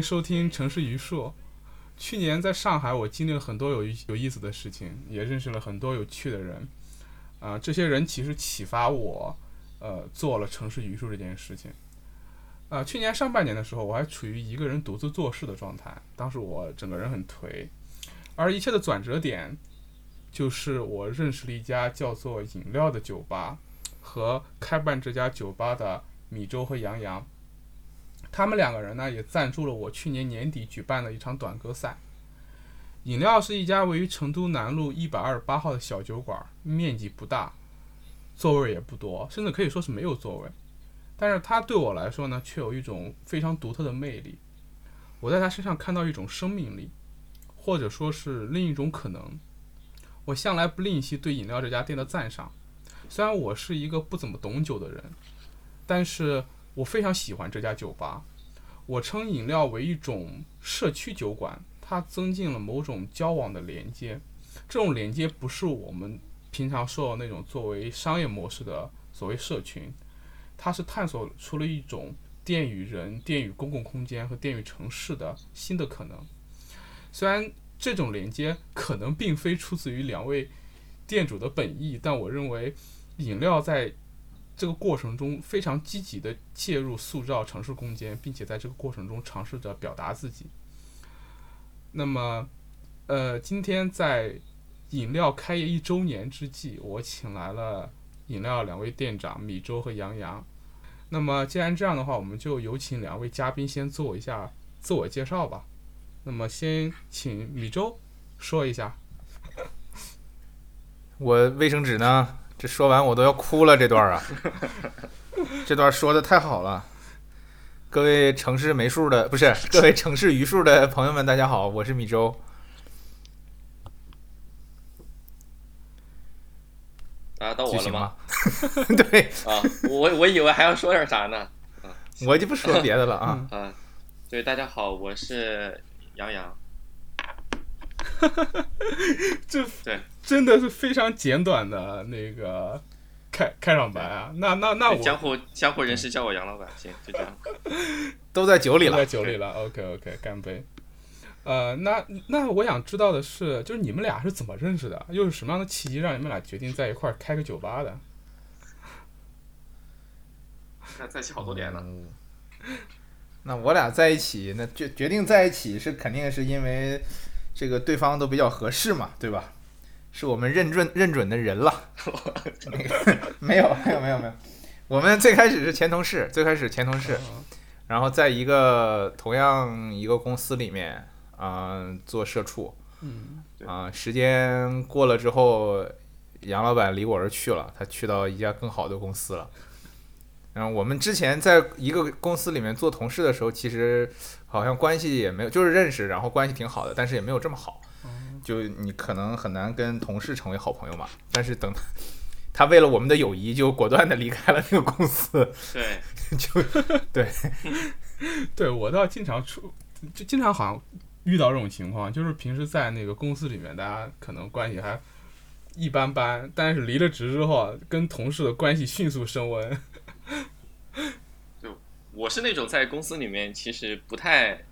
收听城市榆树。去年在上海，我经历了很多有有意思的事情，也认识了很多有趣的人。啊、这些人其实启发我，呃，做了城市榆树这件事情。啊、去年上半年的时候，我还处于一个人独自做事的状态，当时我整个人很颓。而一切的转折点，就是我认识了一家叫做饮料的酒吧，和开办这家酒吧的米粥和杨洋。他们两个人呢，也赞助了我去年年底举办的一场短歌赛。饮料是一家位于成都南路一百二十八号的小酒馆，面积不大，座位也不多，甚至可以说是没有座位。但是它对我来说呢，却有一种非常独特的魅力。我在他身上看到一种生命力，或者说是另一种可能。我向来不吝惜对饮料这家店的赞赏，虽然我是一个不怎么懂酒的人，但是我非常喜欢这家酒吧。我称饮料为一种社区酒馆，它增进了某种交往的连接。这种连接不是我们平常说的那种作为商业模式的所谓社群，它是探索出了一种店与人、店与公共空间和店与城市的新的可能。虽然这种连接可能并非出自于两位店主的本意，但我认为饮料在这个过程中非常积极的介入塑造城市空间，并且在这个过程中尝试着表达自己。那么，呃，今天在饮料开业一周年之际，我请来了饮料两位店长米粥和杨洋。那么，既然这样的话，我们就有请两位嘉宾先做一下自我介绍吧。那么，先请米粥说一下。我卫生纸呢？这说完我都要哭了，这段啊，这段说的太好了。各位城市没数的，不是各位城市余数的朋友们，大家好，我是米粥。啊，到我了吗？对，啊，我我以为还要说点啥呢。我就不说别的了啊。啊，对，大家好，我是杨洋。这对真的是非常简短的那个开开场白啊！那那那我江湖江湖人士叫我杨老板，行，就这样。都在酒里都在了。酒里了。OK OK，干杯。呃，那那我想知道的是，就是你们俩是怎么认识的？又是什么样的契机让你们俩决定在一块儿开个酒吧的？那在一起好多年了。嗯那我俩在一起，那决决定在一起是肯定是因为这个对方都比较合适嘛，对吧？是我们认准认准的人了。那 个没有没有没有没有，我们最开始是前同事，最开始前同事，然后在一个同样一个公司里面啊、做社畜嗯啊、时间过了之后，杨老板离我而去了，他去到一家更好的公司了。然后我们之前在一个公司里面做同事的时候，其实好像关系也没有，就是认识，然后关系挺好的，但是也没有这么好。就你可能很难跟同事成为好朋友嘛。但是等他他为了我们的友谊，就果断的离开了那个公司，对，就对，对我倒经常出，就经常好像遇到这种情况，就是平时在那个公司里面，大家可能关系还一般般，但是离了职之后，跟同事的关系迅速升温。我是那种在公司里面其实不太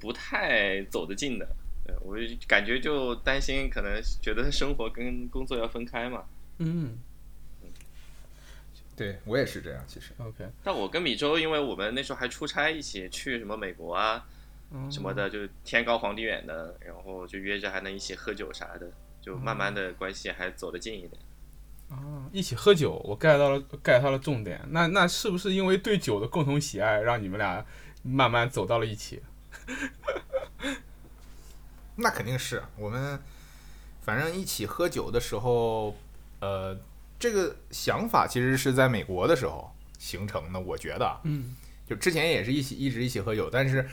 不太走得近的。对我就感觉就担心，可能觉得生活跟工作要分开嘛。嗯对我也是这样，其实。，OK，但我跟米粥，因为我们那时候还出差，一起去什么美国啊嗯什么的，就天高皇帝远的，然后就约着还能一起喝酒啥的，就慢慢的关系还走得近一点。啊，一起喝酒，我 get 到了 get 到了重点。那那是不是因为对酒的共同喜爱，让你们俩慢慢走到了一起？那肯定是我们，反正一起喝酒的时候，呃，这个想法其实是在美国的时候形成的。我觉得啊，嗯就之前也是一起一直一起喝酒，但是，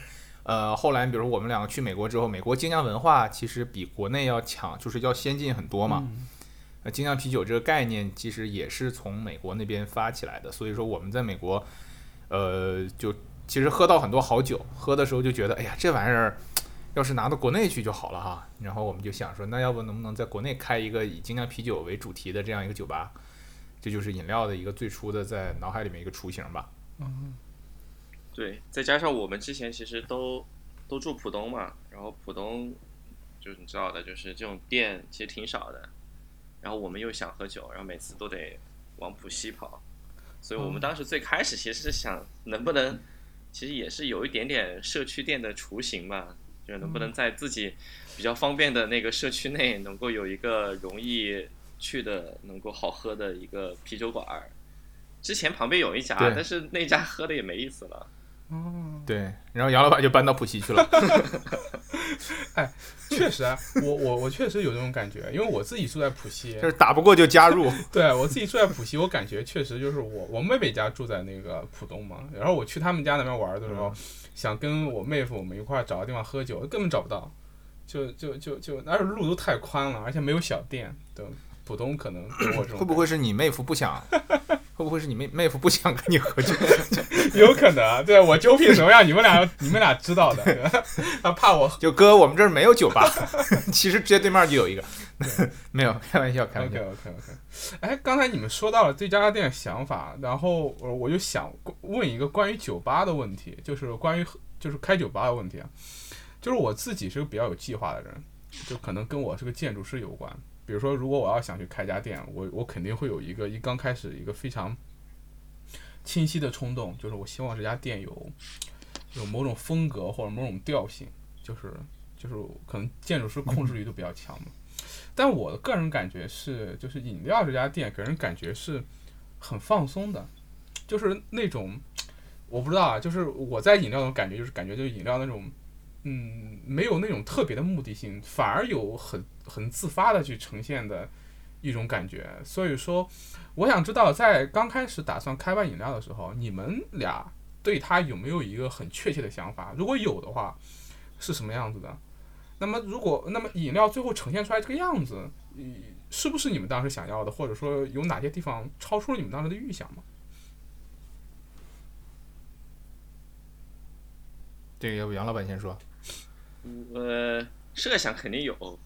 呃，后来比如我们两个去美国之后，美国精酿文化其实比国内要强，就是要先进很多嘛。嗯那精酿啤酒这个概念其实也是从美国那边发起来的，所以说我们在美国，呃，就其实喝到很多好酒，喝的时候就觉得，哎呀，这玩意儿要是拿到国内去就好了哈。然后我们就想说，那要不能不能在国内开一个以精酿啤酒为主题的这样一个酒吧？这就是饮料的一个最初的在脑海里面一个雏形吧。嗯对，再加上我们之前其实都都住浦东嘛，然后浦东就是你知道的，就是这种店其实挺少的，然后我们又想喝酒，然后每次都得往浦西跑，所以我们当时最开始其实是想能不能，其实也是有一点点社区店的雏形吧，就是能不能在自己比较方便的那个社区内，能够有一个容易去的、能够好喝的一个啤酒馆儿。之前旁边有一家，但是那家喝的也没意思了。哦，对，然后杨老板就搬到浦西去了。确实啊，我我我确实有这种感觉，因为我自己住在浦西，就是打不过就加入。对我自己住在浦西，我感觉确实就是我我妹妹家住在那个浦东嘛，然后我去他们家那边玩的时候，想跟我妹夫我们一块儿找个地方喝酒，根本找不到，就就就就，而且路都太宽了，而且没有小店，对，浦东可能给我这种会不会是你妹夫不想？会不会是你妹妹夫不想跟你喝酒？有可能啊？对我酒品什么样，你们俩 你们俩知道的，他怕我就哥，我们这儿没有酒吧，其实直接对面就有一个。没有，开玩笑，开玩 OK 笑。OK OK，哎，刚才你们说到了对这家店的想法，然后我我就想问一个关于酒吧的问题，就是关于就是开酒吧的问题啊，就是我自己是个比较有计划的人，就可能跟我是个建筑师有关。比如说，如果我要想去开家店，我我肯定会有一个一刚开始一个非常清晰的冲动，就是我希望这家店有有某种风格或者某种调性，就是就是可能建筑师控制力都比较强嘛。但我的个人感觉是，就是饮料这家店给人感觉是很放松的，就是那种我不知道啊，就是我在饮料的感觉，就是感觉就是饮料那种，嗯，没有那种特别的目的性，反而有很很自发的去呈现的一种感觉。所以说，我想知道在刚开始打算开办饮料的时候，你们俩对他有没有一个很确切的想法？如果有的话，是什么样子的？那么如果那么饮料最后呈现出来这个样子，是不是你们当时想要的，或者说有哪些地方超出了你们当时的预想吗？这个要不杨老板先说？呃，设想肯定有。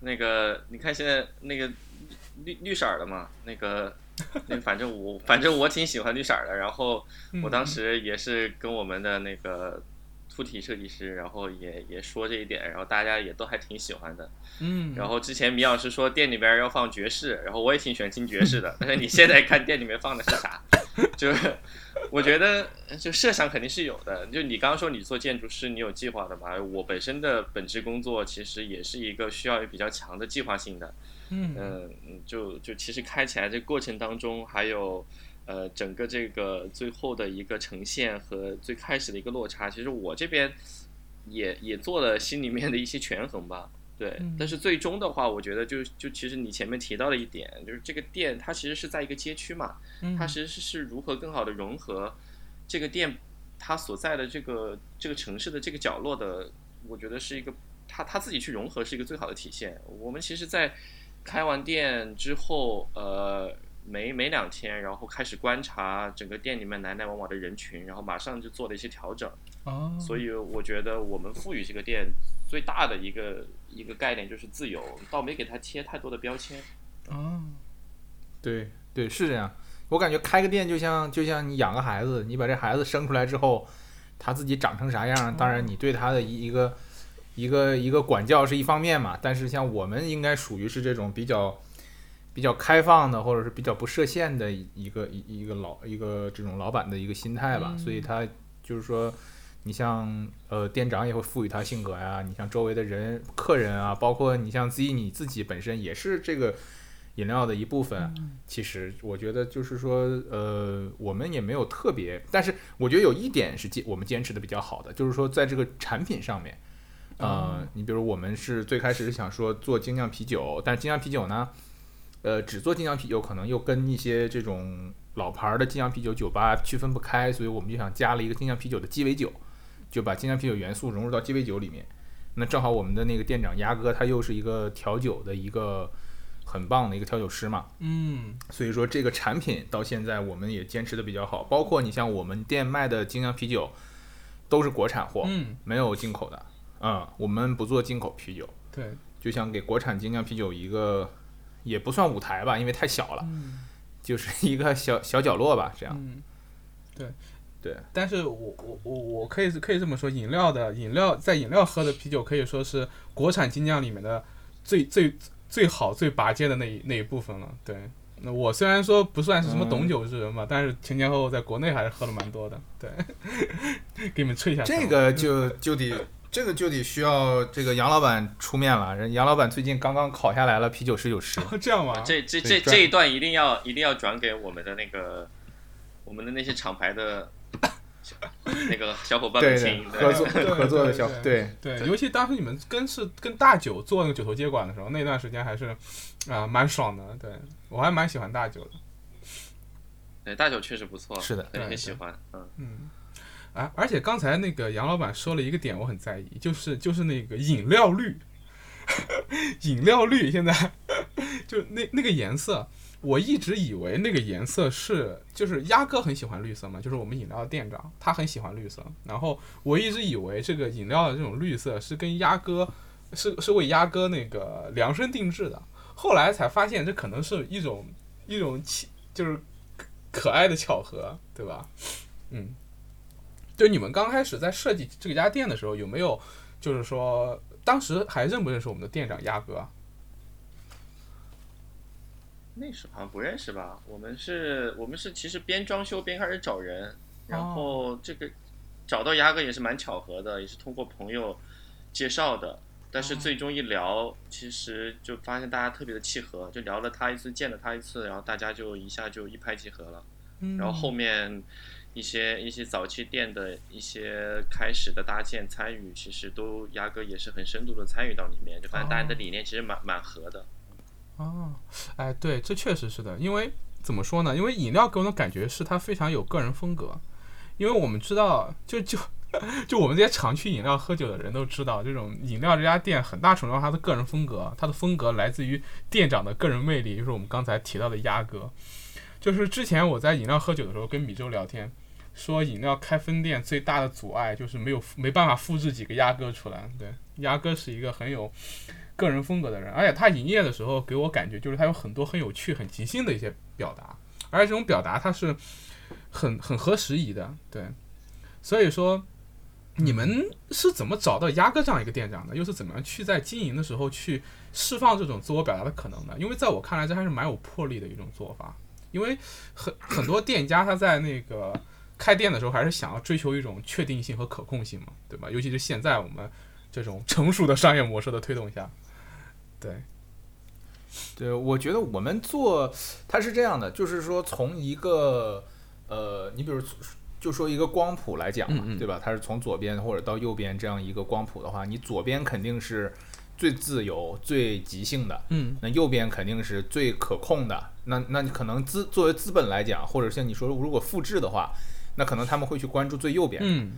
那个，你看现在那个绿绿色儿的嘛，那个，那反正我反正我挺喜欢绿色儿的。然后我当时也是跟我们的那个凸体设计师，然后也也说这一点，然后大家也都还挺喜欢的。嗯，然后之前米老师说店里边要放爵士，然后我也挺喜欢听爵士的。但是你现在看店里面放的是啥？就是我觉得就设想肯定是有的。就你刚刚说你做建筑师，你有计划的嘛？我本身的本职工作其实也是一个需要比较强的计划性的。嗯嗯，就就其实开起来这过程当中，还有呃整个这个最后的一个呈现和最开始的一个落差，其实我这边也也做了心里面的一些权衡吧。对，嗯但是最终的话，我觉得就就其实你前面提到了一点，就是这个店它其实是在一个街区嘛，嗯它其实是是如何更好的融合这个店它所在的这个这个城市的这个角落的，我觉得是一个它它自己去融合是一个最好的体现。我们其实，在开完店之后，呃，没没两天，然后开始观察整个店里面来来往往的人群，然后马上就做了一些调整。哦，所以我觉得我们赋予这个店最大的一个一个概念就是自由，倒没给它贴太多的标签。哦，对对，是这样。我感觉开个店就像就像你养个孩子，你把这孩子生出来之后，他自己长成啥样，当然你对他的一一个一个一个管教是一方面嘛。但是像我们应该属于是这种比较比较开放的，或者是比较不设限的一一个一一个老一个这种老板的一个心态吧。嗯所以他就是说。你像呃店长也会赋予他性格呀，你像周围的人、客人啊，包括你像 Z 你自己本身也是这个饮料的一部分。其实我觉得就是说，呃，我们也没有特别，但是我觉得有一点是坚我们坚持的比较好的，就是说在这个产品上面，呃，哦你比如我们是最开始是想说做精酿啤酒，但是精酿啤酒呢，呃，只做精酿啤酒可能又跟一些这种老牌儿的精酿啤酒酒吧区分不开，所以我们就想加了一个精酿啤酒的鸡尾酒，就把精酿啤酒元素融入到鸡尾酒里面。那正好我们的那个店长鸭哥他又是一个调酒的一个很棒的一个调酒师嘛，嗯所以说这个产品到现在我们也坚持的比较好，包括你像我们店卖的精酿啤酒都是国产货，嗯，没有进口的。嗯，我们不做进口啤酒，对，就想给国产精酿啤酒一个也不算舞台吧，因为太小了，嗯就是一个小小角落吧，这样。嗯，对，对，但是我我我我可以可以这么说，饮料的饮料在饮料喝的啤酒可以说是国产精酿里面的最最最好最拔尖的那一那一部分了。对，那我虽然说不算是什么懂酒之人嘛，但是前前后后在国内还是喝了蛮多的。对，给你们吹一下。这个就就得这个就得需要这个杨老板出面了。人杨老板最近刚刚考下来了啤酒十九师，这样吗？这这这这一段一定要一定要转给我们的那个我们的那些厂牌的那个小伙伴们对对听，合作合作的小对对对，尤其当时你们跟是跟大九做那个九头接管的时候，那段时间还是啊、蛮爽的。对我还蛮喜欢大九的。对大酒确实不错，是的很喜欢，嗯，嗯，啊，而且刚才那个杨老板说了一个点，我很在意，就是就是那个饮料绿，饮料绿现在就那那个颜色，我一直以为那个颜色是就是鸭哥很喜欢绿色嘛，就是我们饮料店长他很喜欢绿色，然后我一直以为这个饮料的这种绿色是跟鸭哥是是为鸭哥那个量身定制的，后来才发现这可能是一种一种奇就是可爱的巧合，对吧？嗯，就你们刚开始在设计这家店的时候，有没有就是说当时还认不认识我们的店长鸭哥啊？那时候好像不认识吧？我们是我们是其实边装修边开始找人，然后这个找到鸭哥也是蛮巧合的，也是通过朋友介绍的。但是最终一聊，其实就发现大家特别的契合，就聊了他一次，见了他一次，然后大家就一下就一拍即合了。嗯然后后面一些一些早期店的一些开始的搭建参与，其实都鸭哥也是很深度的参与到里面，就发现大家的理念其实蛮蛮合的。哦，哎，对，这确实是的，因为怎么说呢？因为饮料给我的感觉是它非常有个人风格，因为我们知道，就就就我们这些常去饮料喝酒的人都知道，这种饮料这家店很大程度上它的个人风格，它的风格来自于店长的个人魅力，就是我们刚才提到的鸭哥。就是之前我在饮料喝酒的时候跟米粥聊天，说饮料开分店最大的阻碍就是没有没办法复制几个鸭哥出来。对，鸭哥是一个很有个人风格的人，而且他营业的时候给我感觉就是他有很多很有趣、很即兴的一些表达，而且这种表达他是很很合时宜的。对，所以说你们是怎么找到鸭哥这样一个店长的？又是怎么样去在经营的时候去释放这种自我表达的可能呢？因为在我看来，这还是蛮有魄力的一种做法。因为很很多店家他在那个开店的时候，还是想要追求一种确定性和可控性嘛，对吧？尤其是现在我们这种成熟的商业模式的推动下，对，对，我觉得我们做它是这样的，就是说从一个呃，你比如就说一个光谱来讲嘛，嗯嗯对吧？它是从左边或者到右边这样一个光谱的话，你左边肯定是最自由、最即兴的，嗯那右边肯定是最可控的。那那你可能资作为资本来讲，或者像你说如果复制的话，那可能他们会去关注最右边。嗯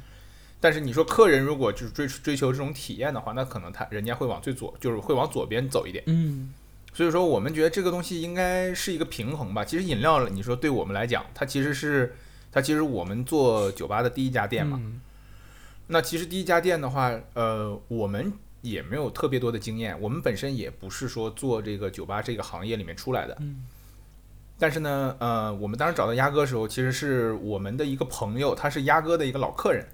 但是你说客人如果就是追追求这种体验的话，那可能他人家会往最左，就是会往左边走一点。嗯所以说，我们觉得这个东西应该是一个平衡吧。其实饮料，你说对我们来讲，它其实是它其实我们做酒吧的第一家店嘛。嗯那其实第一家店的话，呃，我们也没有特别多的经验，我们本身也不是说做这个酒吧这个行业里面出来的。嗯但是呢，呃，我们当时找到鸭哥的时候，其实是我们的一个朋友，他是鸭哥的一个老客人。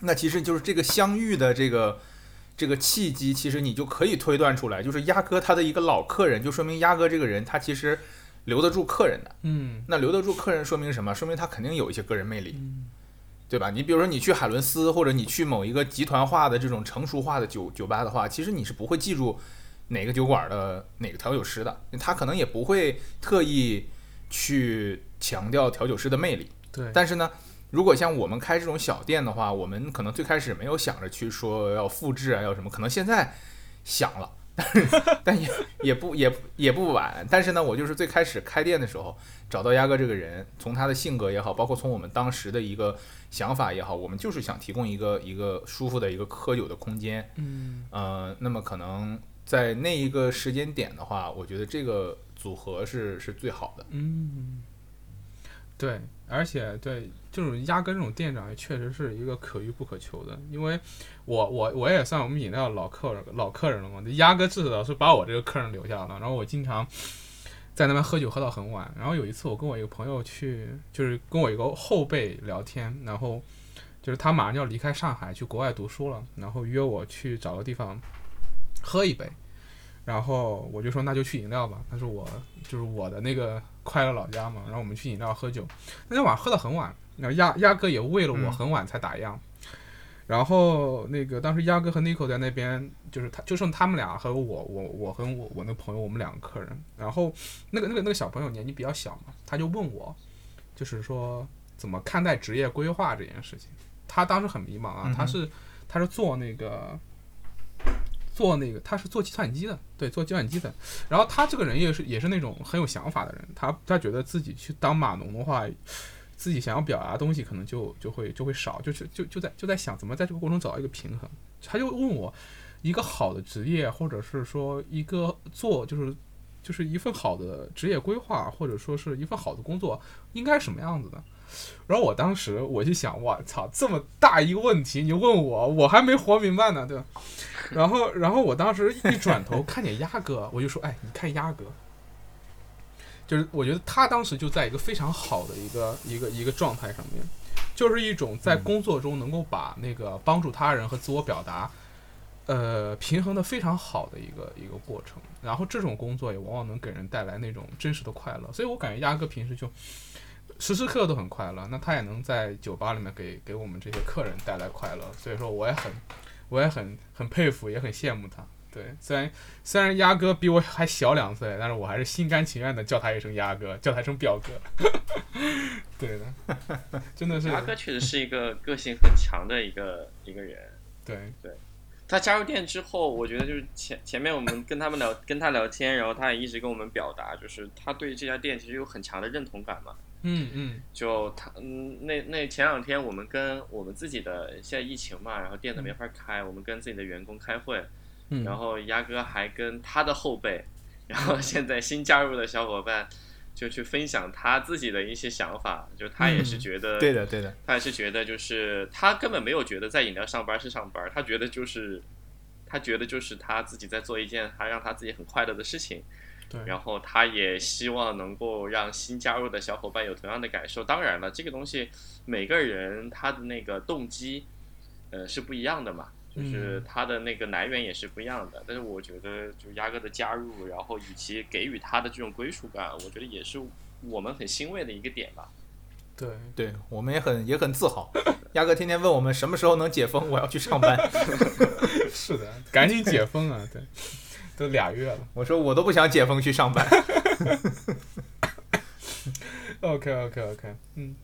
那其实就是这个相遇的这个这个契机，其实你就可以推断出来，就是鸭哥他的一个老客人，就说明鸭哥这个人他其实留得住客人的。嗯那留得住客人说明什么？说明他肯定有一些个人魅力，嗯对吧？你比如说你去海伦斯，或者你去某一个集团化的这种成熟化的酒酒吧的话，其实你是不会记住哪个酒馆的哪个调酒师的，他可能也不会特意去强调调酒师的魅力。对，但是呢，如果像我们开这种小店的话，我们可能最开始没有想着去说要复制啊，要什么，可能现在想了，但是但也也不也也不晚。但是呢，我就是最开始开店的时候找到鸭哥这个人，从他的性格也好，包括从我们当时的一个想法也好，我们就是想提供一个一个舒服的一个喝酒的空间。嗯呃，那么可能在那一个时间点的话，我觉得这个组合是是最好的。嗯，对，而且对这种压根这种店长也确实是一个可遇不可求的，因为我我我也算我们饮料老客人老客人了嘛，压哥至少是把我这个客人留下了，然后我经常在那边喝酒喝到很晚。然后有一次我跟我一个朋友去，就是跟我一个后辈聊天，然后就是他马上就要离开上海去国外读书了，然后约我去找个地方喝一杯。然后我就说那就去饮料吧，他说我就是我的那个快乐老家嘛。然后我们去饮料喝酒，那天晚上喝到很晚，然后鸭鸭哥也为了我很晚才打烊。然后那个当时鸭哥和 Nico 在那边，就是他就剩他们俩和我，我我和我我那朋友，我们两个客人。然后那个那个那个小朋友年纪比较小嘛，他就问我，就是说怎么看待职业规划这件事情。他当时很迷茫啊，他是他是做那个做那个他是做计算机的，对，做计算机的。然后他这个人也是也是那种很有想法的人，他他觉得自己去当码农的话。自己想要表达的东西可能就就会就会少，就是就就在就在想怎么在这个过程中找到一个平衡。他就问我，一个好的职业，或者是说一个做就是就是一份好的职业规划，或者说是一份好的工作，应该什么样子的？然后我当时我就想，我操，这么大一个问题，你问我，我还没活明白呢，对吧？然后然后我当时一转头看见鸭哥，我就说，哎，你看鸭哥。就是我觉得他当时就在一个非常好的一个一个一个状态上面，就是一种在工作中能够把那个帮助他人和自我表达，呃，平衡的非常好的一个一个过程。然后这种工作也往往能给人带来那种真实的快乐。所以我感觉鸭哥平时就时时刻刻都很快乐，那他也能在酒吧里面给给我们这些客人带来快乐。所以说我也很我也很很佩服，也很羡慕他。对，虽然虽然鸭哥比我还小两岁，但是我还是心甘情愿的叫他一声鸭哥，叫他一声表哥。对的，真的是鸭哥确实是一个个性很强的一个一个人。对对，他加入店之后，我觉得就是前前面我们跟他们聊，跟他聊天，然后他也一直跟我们表达，就是他对这家店其实有很强的认同感嘛。嗯嗯。就他嗯，那那前两天我们跟我们自己的现在疫情嘛，然后店都没法开，我们跟自己的员工开会，嗯，然后鸭哥还跟他的后辈，然后现在新加入的小伙伴，就去分享他自己的一些想法，就他也是嗯觉得，对的，对的，他也是觉得就是他根本没有觉得在饮料上班是上班，他觉得就是他觉得就是他自己在做一件还让他自己很快乐的事情，对，然后他也希望能够让新加入的小伙伴有同样的感受。当然了，这个东西每个人他的那个动机，呃是不一样的嘛，就是嗯他的那个来源也是不一样的。但是我觉得，就鸭哥的加入，然后以及给予他的这种归属感，我觉得也是我们很欣慰的一个点吧。对，对我们也很也很自豪。鸭哥天天问我们什么时候能解封，我要去上班。是的，赶紧解封啊！对，都俩月了。我说我都不想解封去上班。OK OK OK，嗯，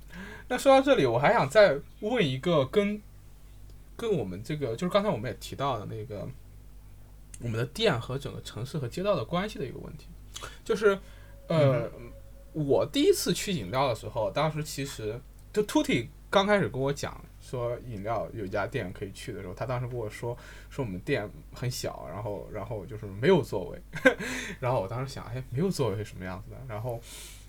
那说到这里，我还想再问一个跟跟我们这个，就是刚才我们也提到的那个我们的店和整个城市和街道的关系的一个问题，就是呃，我第一次去饮料的时候，当时其实就 Tutti 刚开始跟我讲说饮料有一家店可以去的时候，他当时跟我说说我们店很小，然后然后就是没有座位，然后我当时想，哎，没有座位是什么样子的？然后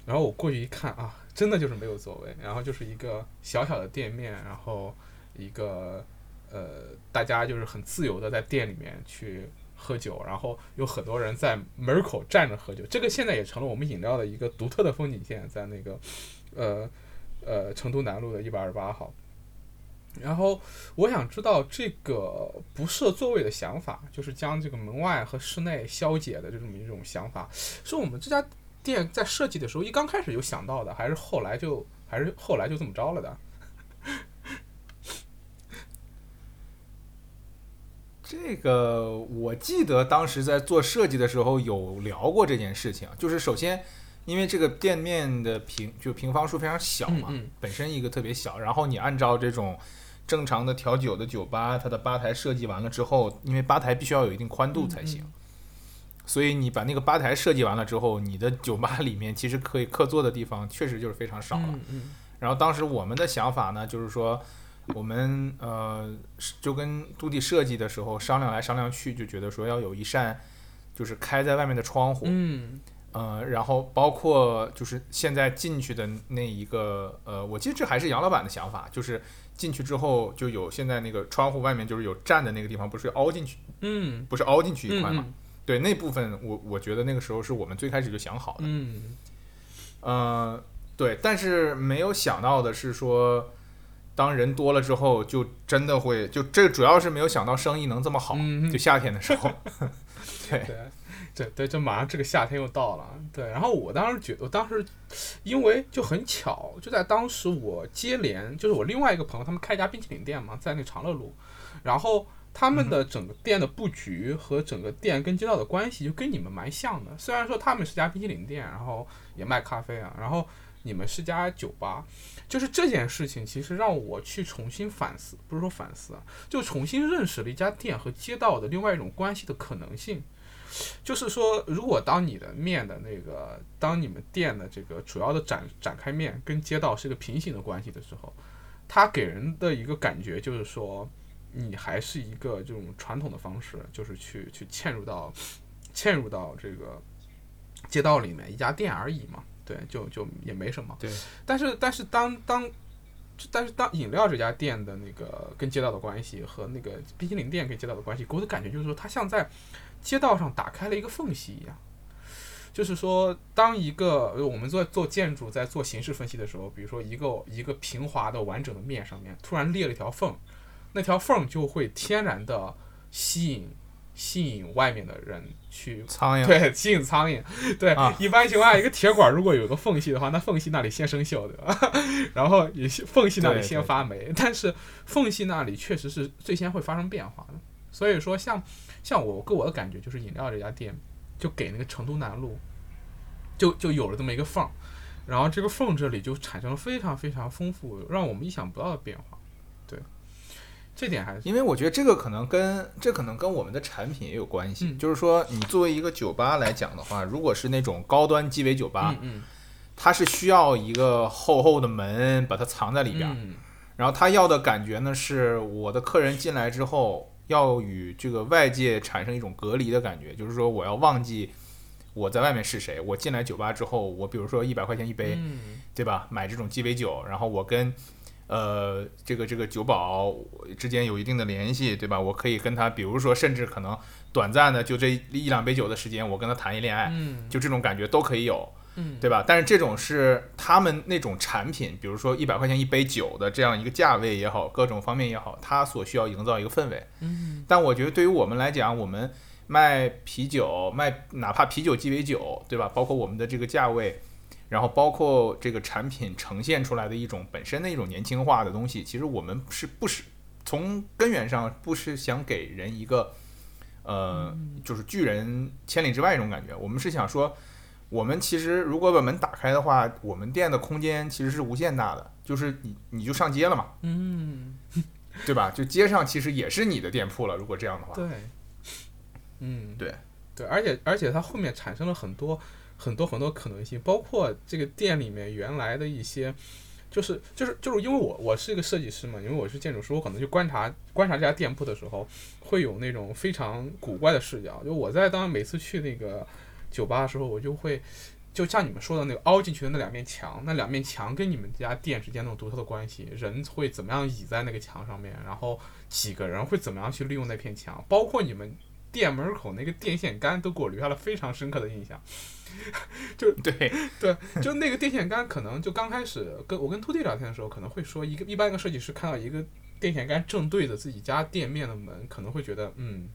然后我过去一看啊，真的就是没有座位，然后就是一个小小的店面，然后一个呃，大家就是很自由的在店里面去喝酒，然后有很多人在门口站着喝酒，这个现在也成了我们饮料的一个独特的风景线，在那个呃呃成都南路的一百二十八号。然后我想知道这个不设座位的想法，就是将这个门外和室内消解的这么一种想法，是我们这家店在设计的时候一刚开始就想到的，还是后来就还是后来就这么着了的？这个我记得当时在做设计的时候有聊过这件事情，就是首先因为这个店面的平就平方数非常小嘛，嗯嗯。本身一个特别小，然后你按照这种正常的调酒的酒吧，它的吧台设计完了之后，因为吧台必须要有一定宽度才行，所以你把那个吧台设计完了之后，你的酒吧里面其实可以客座的地方确实就是非常少了。然后当时我们的想法呢，就是说，我们呃就跟杜地设计的时候商量来商量去，就觉得说要有一扇就是开在外面的窗户，嗯呃，然后包括就是现在进去的那一个呃，我记得这还是杨老板的想法，就是进去之后就有现在那个窗户外面就是有站的那个地方，不是凹进去，嗯，不是凹进去一块嘛？嗯对那部分我我觉得那个时候是我们最开始就想好的。嗯呃，对，但是没有想到的是说，当人多了之后，就真的会就这主要是没有想到生意能这么好，嗯就夏天的时候。对，对，对对，就马上这个夏天又到了，对。然后我当时觉得，我当时因为就很巧，就在当时我接连就是我另外一个朋友，他们开一家冰淇淋店嘛，在那长乐路，然后他们的整个店的布局和整个店跟街道的关系就跟你们蛮像的。虽然说他们是家冰淇淋店，然后也卖咖啡啊，然后你们是家酒吧，就是这件事情其实让我去重新反思，不是说反思啊，就重新认识了一家店和街道的另外一种关系的可能性。就是说，如果当你的面的那个，当你们店的这个主要的展展开面跟街道是一个平行的关系的时候，它给人的一个感觉就是说，你还是一个这种传统的方式，就是去去嵌入到嵌入到这个街道里面一家店而已嘛，对，就就也没什么。对。但是但是当当但是当饮料这家店的那个跟街道的关系和那个冰淇淋店跟街道的关系，给我的感觉就是说，它像在街道上打开了一个缝隙一样。就是说，当一个呃我们做做建筑在做形式分析的时候，比如说一个一个平滑的完整的面上面突然裂了一条缝，那条缝就会天然的吸引吸引外面的人去苍蝇，对，吸引苍蝇。对，啊一般情况下，一个铁管如果有个缝隙的话，那缝隙那里先生锈，对吧？然后也是缝隙那里先发霉，但是缝隙那里确实是最先会发生变化的。所以说像，像我给我的感觉就是，饮料这家店就给那个成都南路，就就有了这么一个缝儿，然后这个缝这里就产生了非常非常丰富，让我们意想不到的变化。对，这点还是因为我觉得这个可能跟这可能跟我们的产品也有关系。嗯就是说，你作为一个酒吧来讲的话，如果是那种高端鸡尾酒吧，嗯它是需要一个厚厚的门把它藏在里边然后他要的感觉呢，是我的客人进来之后要与这个外界产生一种隔离的感觉，就是说我要忘记我在外面是谁，我进来酒吧之后，我比如说一百块钱一杯，嗯对吧？买这种鸡尾酒，然后我跟呃这个这个酒保之间有一定的联系，对吧？我可以跟他，比如说甚至可能短暂的就这一两杯酒的时间，我跟他谈一恋爱，嗯就这种感觉都可以有。嗯，对吧？但是这种是他们那种产品，比如说一百块钱一杯酒的这样一个价位也好，各种方面也好，它所需要营造一个氛围。嗯但我觉得对于我们来讲，我们卖啤酒，卖哪怕啤酒鸡尾酒，对吧？包括我们的这个价位，然后包括这个产品呈现出来的一种本身的一种年轻化的东西，其实我们是不是从根源上不是想给人一个呃，就是拒人千里之外这种感觉，我们是想说。我们其实如果把门打开的话，我们店的空间其实是无限大的，就是你你就上街了嘛，嗯，对吧？就街上其实也是你的店铺了。如果这样的话，对，嗯，对对，而且而且它后面产生了很多很多很多可能性，包括这个店里面原来的一些，就是就是就是因为我我是一个设计师嘛，因为我是建筑师，我可能去观察观察这家店铺的时候，会有那种非常古怪的视角。就我在当每次去那个酒吧的时候，我就会。就像你们说的那个凹进去的那两面墙，那两面墙跟你们家店之间那种独特的关系，人会怎么样倚在那个墙上面，然后几个人会怎么样去利用那片墙，包括你们店门口那个电线杆都给我留下了非常深刻的印象。就对，对，就那个电线杆，可能就刚开始跟我跟秃弟聊天的时候，可能会说一个一般一个设计师看到一个电线杆正对着自己家店面的门，可能会觉得嗯，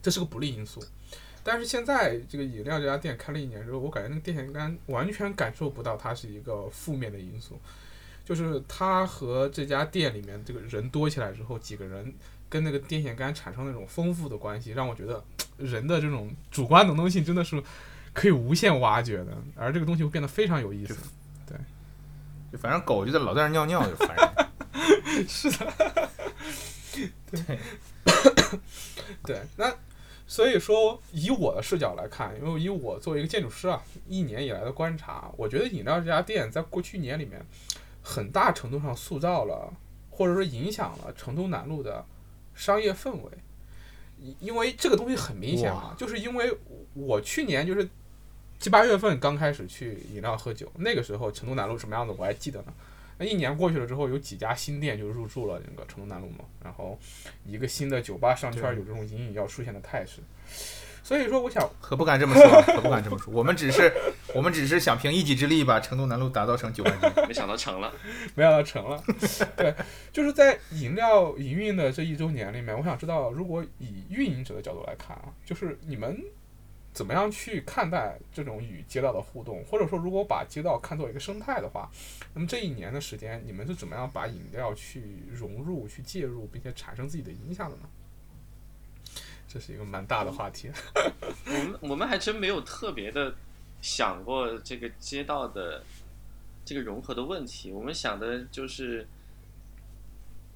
这是个不利因素。但是现在这个饮料这家店开了一年之后，我感觉那个电线杆完全感受不到它是一个负面的因素，就是它和这家店里面这个人多起来之后，几个人跟那个电线杆产生那种丰富的关系，让我觉得人的这种主观能动性真的是可以无限挖掘的，而这个东西会变得非常有意思。就反正狗就在老在那儿尿尿就烦人。对，那所以说以我的视角来看，因为以我作为一个建筑师啊，一年以来的观察，我觉得饮料这家店在过去一年里面，很大程度上塑造了或者说影响了成都南路的商业氛围。因为这个东西很明显嘛，就是因为我去年就是七八月份刚开始去饮料喝酒，那个时候成都南路什么样子我还记得呢。那一年过去了之后，有几家新店就入驻了那个成都南路嘛，然后一个新的酒吧商圈有这种隐隐要出现的态势。所以说我想，可不敢这么说，可不敢这么说。我们只是，我们只是想凭一己之力把成都南路打造成九万斤。没想到成了。没想到成了。对，就是在饮料营运的这一周年里面，我想知道，如果以运营者的角度来看啊，就是你们怎么样去看待这种与街道的互动，或者说，如果把街道看作一个生态的话，那么这一年的时间，你们是怎么样把饮料去融入、去介入，并且产生自己的影响的呢？这是一个蛮大的话题。我们我们还真没有特别的想过这个街道的这个融合的问题。我们想的就是，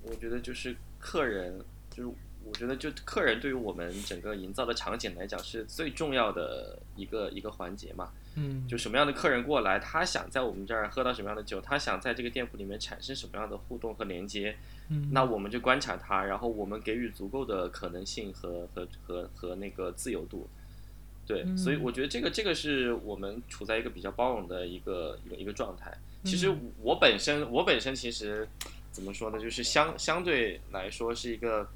我觉得就是客人，就是我觉得就客人对于我们整个营造的场景来讲是最重要的一个一个环节嘛。嗯就什么样的客人过来，他想在我们这儿喝到什么样的酒，他想在这个店铺里面产生什么样的互动和连接，嗯那我们就观察他，然后我们给予足够的可能性和和和和那个自由度。对，嗯所以我觉得这个这个是我们处在一个比较包容的一个一个一个状态。其实嗯我本身我本身其实怎么说呢，就是相相对来说是一个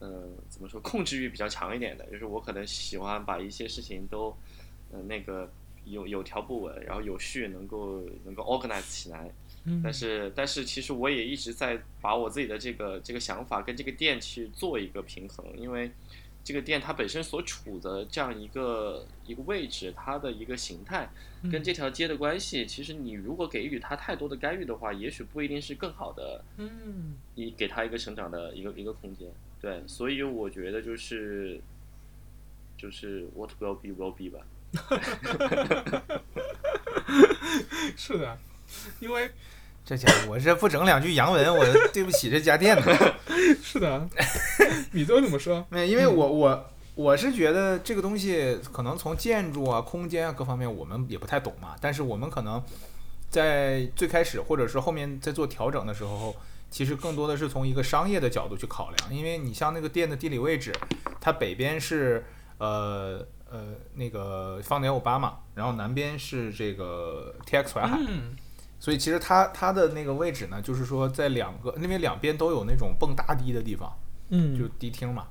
嗯、怎么说控制欲比较强一点的，就是我可能喜欢把一些事情都嗯、呃那个有有条不紊，然后有序，能够能够 organize 起来。嗯但是但是其实我也一直在把我自己的这个这个想法跟这个店去做一个平衡，因为这个店它本身所处的这样一个一个位置，它的一个形态跟这条街的关系，其实你如果给予它太多的干预的话，也许不一定是更好的，嗯你给它一个成长的一个一个空间。对，所以我觉得就是就是 what will be will be 吧。是的，因为 这家伙，我这不整两句洋文，我 对不起这家店呢。是的，米都怎么说？没，因为我我我是觉得这个东西可能从建筑啊、空间啊各方面我们也不太懂嘛，但是我们可能在最开始或者是后面在做调整的时候，其实更多的是从一个商业的角度去考量，因为你像那个店的地理位置，它北边是呃呃那个方点五八嘛，然后南边是这个 TX 淮海，嗯。所以其实它它的那个位置呢，就是说在两个，因为两边都有那种蹦大堤的地方，嗯。就迪厅嘛，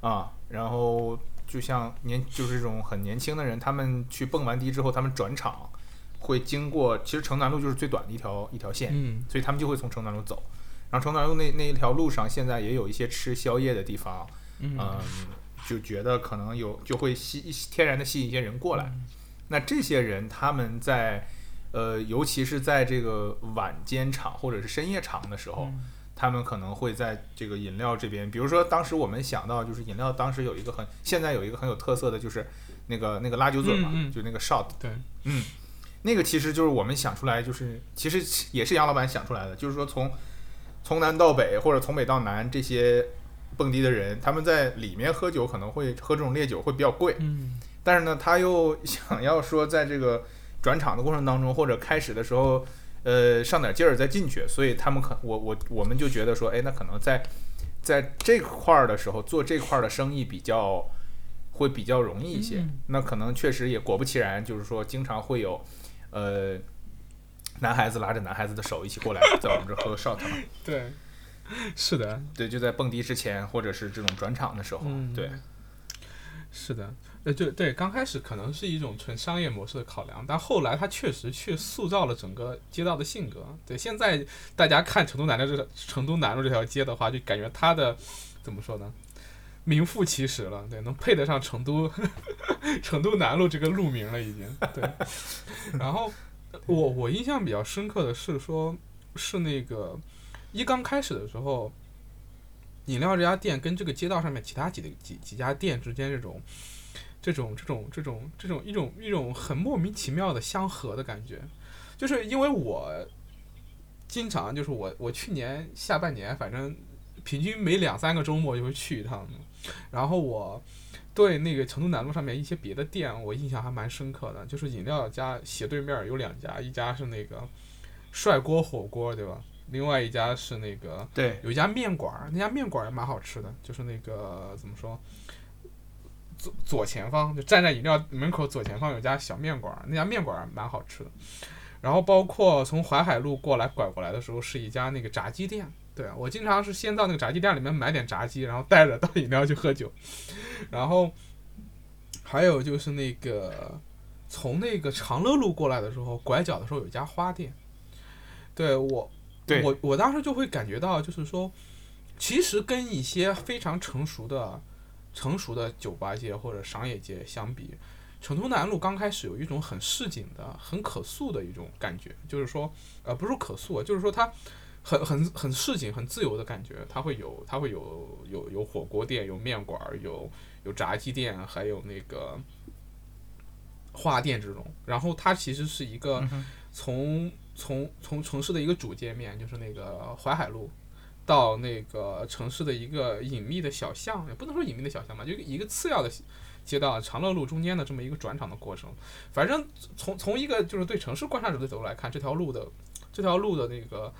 啊，然后就像年就是这种很年轻的人，他们去蹦完迪之后，他们转场会经过，其实城南路就是最短的一条一条线，嗯。所以他们就会从城南路走。然后城南路那那一条路上，现在也有一些吃宵夜的地方，嗯。嗯，就觉得可能有就会吸天然的吸引一些人过来。那这些人他们在呃，尤其是在这个晚间场或者是深夜场的时候，嗯他们可能会在这个饮料这边，比如说当时我们想到就是饮料，当时有一个很现在有一个很有特色的就是那个那个拉酒嘴嘛，嗯嗯。就那个 shot，对，嗯，那个其实就是我们想出来，就是其实也是杨老板想出来的，就是说从从南到北或者从北到南这些蹦迪的人，他们在里面喝酒可能会喝这种烈酒会比较贵，嗯但是呢，他又 想要说在这个转场的过程当中或者开始的时候，呃，上点劲儿再进去，所以他们可我我我们就觉得说，哎，那可能在在这块儿的时候做这块儿的生意比较会比较容易一些。嗯那可能确实也果不其然，就是说经常会有呃男孩子拉着男孩子的手一起过来，在我们这儿喝 shot 嘛。对，是的，对，就在蹦迪之前或者是这种转场的时候，嗯对。是的，呃，就对，刚开始可能是一种纯商业模式的考量，但后来他确实去塑造了整个街道的性格。对，现在大家看成都南路这成都南路这条街的话，就感觉它的怎么说呢，名副其实了，对，能配得上成都 成都南路这个路名了，已经。对，然后我我印象比较深刻的是说，是那个一刚开始的时候。饮料这家店跟这个街道上面其他几的几几家店之间这种这种这种这种这种一种一种很莫名其妙的相合的感觉，就是因为我经常就是我我去年下半年反正平均每两三个周末就会去一趟，然后我对那个成都南路上面一些别的店我印象还蛮深刻的，就是饮料家斜对面有两家，一家是那个帅锅火锅对吧？另外一家是那个对，有一家面馆儿，那家面馆儿也蛮好吃的，就是那个怎么说，左左前方就站在饮料门口左前方有家小面馆儿，那家面馆儿蛮好吃的。然后包括从淮海路过来拐过来的时候，是一家那个炸鸡店。对啊我经常是先到那个炸鸡店里面买点炸鸡，然后带着到饮料去喝酒。然后还有就是那个从那个长乐路过来的时候，拐角的时候有一家花店，对我，对我我当时就会感觉到，就是说，其实跟一些非常成熟的、成熟的酒吧街或者商业街相比，成都南路刚开始有一种很市井的、很可塑的一种感觉，就是说，呃，不是可塑啊，就是说它很很很市井、很自由的感觉。它会有，它会有有有火锅店、有面馆、有有炸鸡店，还有那个花店这种。然后它其实是一个嗯从从从城市的一个主界面，就是那个淮海路。到那个城市的一个隐秘的小巷，也不能说隐秘的小巷吧，就一个次要的街道，长乐路中间的这么一个转场的过程。反正从从一个就是对城市观察者的角度来看，这条路的这条路的那个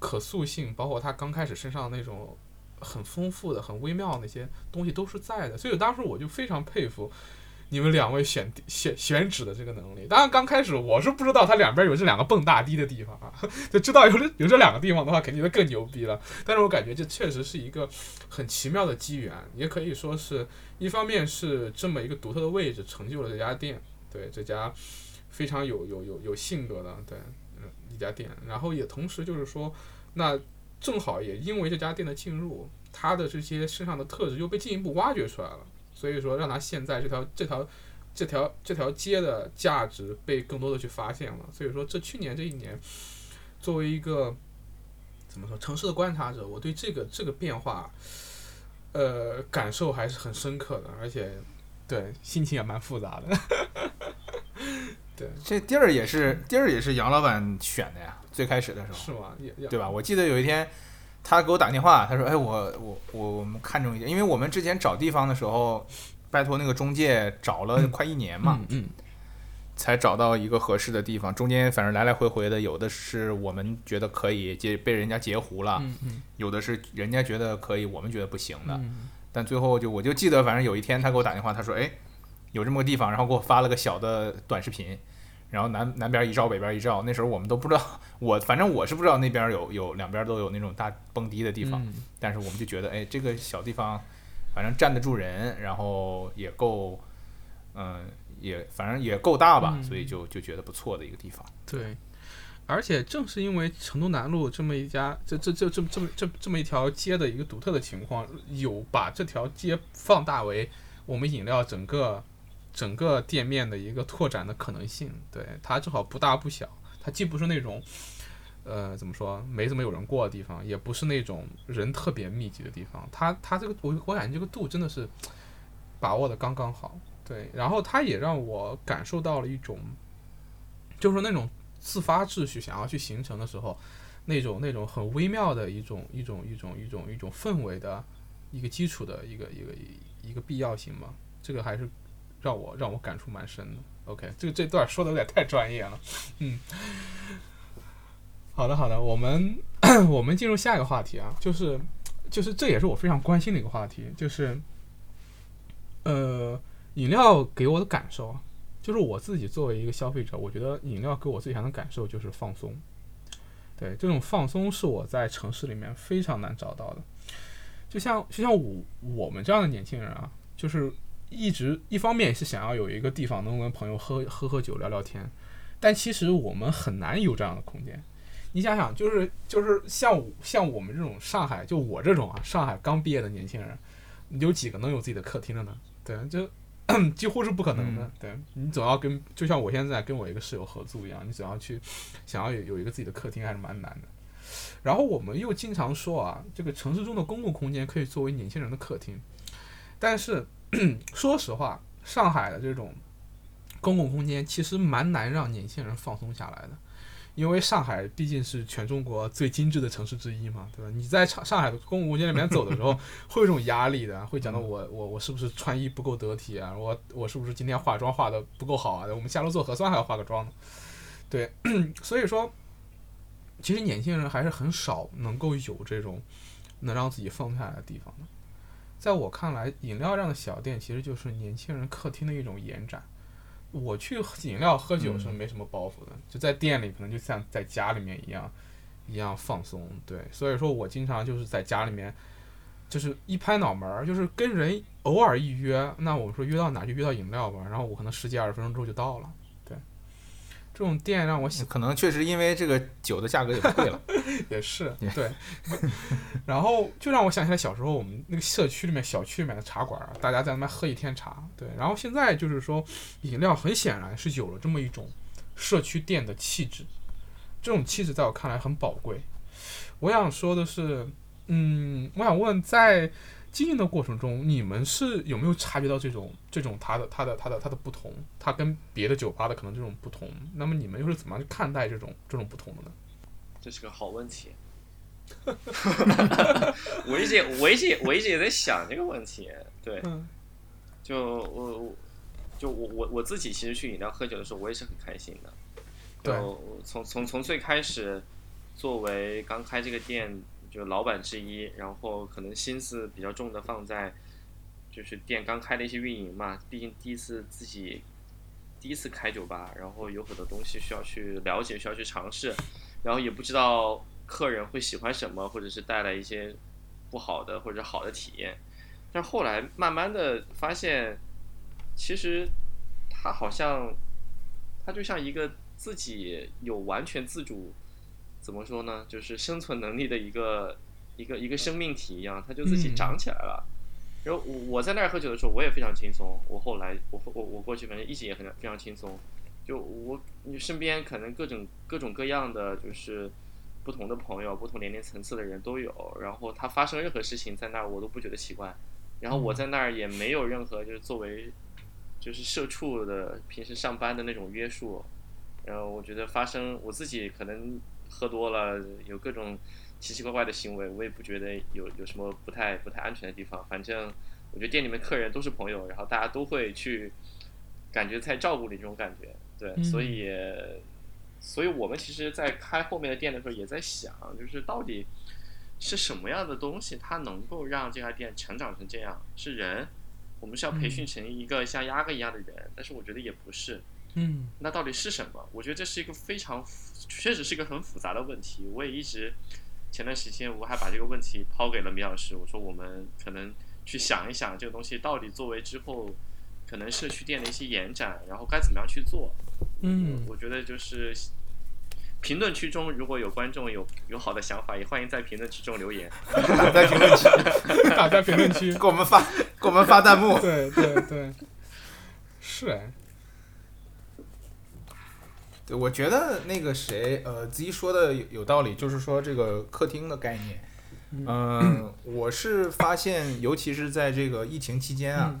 可塑性，包括他刚开始身上那种很丰富的、很微妙的那些东西都是在的。所以当时我就非常佩服你们两位选选选址的这个能力。当然刚开始我是不知道它两边有这两个蹦大堤的地方啊，就知道有这有这两个地方的话，肯定就更牛逼了。但是我感觉这确实是一个很奇妙的机缘，也可以说是一方面是这么一个独特的位置成就了这家店，对这家非常有有有有性格的对家店，然后也同时就是说，那正好也因为这家店的进入，它的这些身上的特质又被进一步挖掘出来了，所以说让它现在这条这条。这条这条街的价值被更多的去发现了，所以说这去年这一年，作为一个怎么说城市的观察者，我对这个这个变化，呃，感受还是很深刻的，而且对心情也蛮复杂的。对，这地儿也是地儿也是杨老板选的呀，最开始的时候，是吗？对吧？我记得有一天，他给我打电话，他说：“哎，我我我我们看中一点，因为我们之前找地方的时候，拜托那个中介找了快一年嘛，嗯嗯才找到一个合适的地方。中间反正来来回回的，有的是我们觉得可以截被人家截胡了，嗯嗯有的是人家觉得可以，我们觉得不行的。嗯但最后就我就记得，反正有一天他给我打电话，他说：“哎，有这么个地方，然后给我发了个小的短视频，然后南南边一照，北边一照。那时候我们都不知道，我反正我是不知道那边有有两边都有那种大蹦迪的地方，嗯但是我们就觉得，哎，这个小地方反正站得住人，然后也够，嗯、也反正也够大吧，嗯所以就就觉得不错的一个地方。对，而且正是因为成都南路这么一家，这这这这这么这这么一条街的一个独特的情况，有把这条街放大为我们饮料整个整个店面的一个拓展的可能性。对，它正好不大不小，它既不是那种。呃，怎么说？没怎么有人过的地方，也不是那种人特别密集的地方。它它这个，我我感觉这个度真的是把握的刚刚好。对，然后它也让我感受到了一种，就是那种自发秩序想要去形成的时候，那种那种很微妙的一种一种一种一种一种氛围的一个基础的一个一个一个必要性吧。这个还是让我让我感触蛮深的。OK，这个这段说的有点太专业了，嗯。好的，好的，我们 我们进入下一个话题啊，就是就是这也是我非常关心的一个话题，就是呃，饮料给我的感受啊，就是我自己作为一个消费者，我觉得饮料给我最强的感受就是放松。对，这种放松是我在城市里面非常难找到的。就像就像我我们这样的年轻人啊，就是一直一方面也是想要有一个地方能跟朋友喝喝喝酒聊聊天，但其实我们很难有这样的空间。你想想，就是就是像像我们这种上海，就我这种啊，上海刚毕业的年轻人，有几个能有自己的客厅的呢？对，就 几乎是不可能的。嗯对你总要跟，就像我现在跟我一个室友合租一样，你总要去想要有有一个自己的客厅，还是蛮难的。然后我们又经常说啊，这个城市中的公共空间可以作为年轻人的客厅，但是 说实话，上海的这种公共空间其实蛮难让年轻人放松下来的。因为上海毕竟是全中国最精致的城市之一嘛，对吧？你在上上海的公共空间里面走的时候，会有一种压力的，会讲到我我我是不是穿衣不够得体啊？我我是不是今天化妆化的不够好啊？我们下楼做核酸还要化个妆呢，对，所以说，其实年轻人还是很少能够有这种能让自己放下来的地方的。在我看来，饮料这样的小店其实就是年轻人客厅的一种延展。我去饮料喝酒是没什么包袱的，就在店里可能就像在家里面一样，一样放松。对，所以说我经常就是在家里面，就是一拍脑门儿，就是跟人偶尔一约，那我们说约到哪就约到饮料吧，然后我可能十几二十分钟之后就到了。对，这种店让我想可能确实因为这个酒的价格也贵了。也是对，然后就让我想起来小时候我们那个社区里面小区里面的茶馆，大家在那边喝一天茶。对，然后现在就是说饮料很显然是有了这么一种社区店的气质，这种气质在我看来很宝贵。我想说的是，嗯，我想问在。经营的过程中，你们是有没有察觉到这种这种它的它的它的它的不同？它跟别的酒吧的可能这种不同。那么你们又是怎么样去看待这种这种不同的呢？这是个好问题。我一直我一直我一直也在想这个问题。对，就我我就我我我自己其实去饮料喝酒的时候，我也是很开心的。对，从从从最开始，作为刚开这个店。就是老板之一，然后可能心思比较重的放在，就是店刚开的一些运营嘛，毕竟第一次自己第一次开酒吧，然后有很多东西需要去了解，需要去尝试，然后也不知道客人会喜欢什么，或者是带来一些不好的或者好的体验。但后来慢慢的发现，其实他好像他就像一个自己有完全自主。怎么说呢？就是生存能力的一个一个一个生命体一样，它就自己长起来了。然后我我在那儿喝酒的时候，我也非常轻松。我后来我我我过去，反正一直也很非常轻松。就我你身边可能各种各种各样的就是不同的朋友，不同年龄层次的人都有。然后他发生任何事情在那儿，我都不觉得奇怪。然后我在那儿也没有任何就是作为就是社畜的平时上班的那种约束。然后我觉得发生我自己可能。喝多了有各种奇奇怪怪的行为，我也不觉得有有什么不太不太安全的地方。反正我觉得店里面客人都是朋友，然后大家都会去感觉在照顾你这种感觉，对，所以所以我们其实，在开后面的店的时候也在想，就是到底是什么样的东西，它能够让这家店成长成这样？是人？我们是要培训成一个像鸭哥一样的人？但是我觉得也不是。嗯，那到底是什么？我觉得这是一个非常，确实是一个很复杂的问题。我也一直，前段时间我还把这个问题抛给了米老师，我说我们可能去想一想这个东西到底作为之后可能社区店的一些延展，然后该怎么样去做。嗯，我觉得就是评论区中如果有观众有有好的想法，也欢迎在评论区中留言。打在评论区，打在评论区，给我们发给我们发弹幕。对对对，是哎。我觉得那个谁，呃，Z 说的有有道理，就是说这个客厅的概念，嗯，我是发现，尤其是在这个疫情期间啊，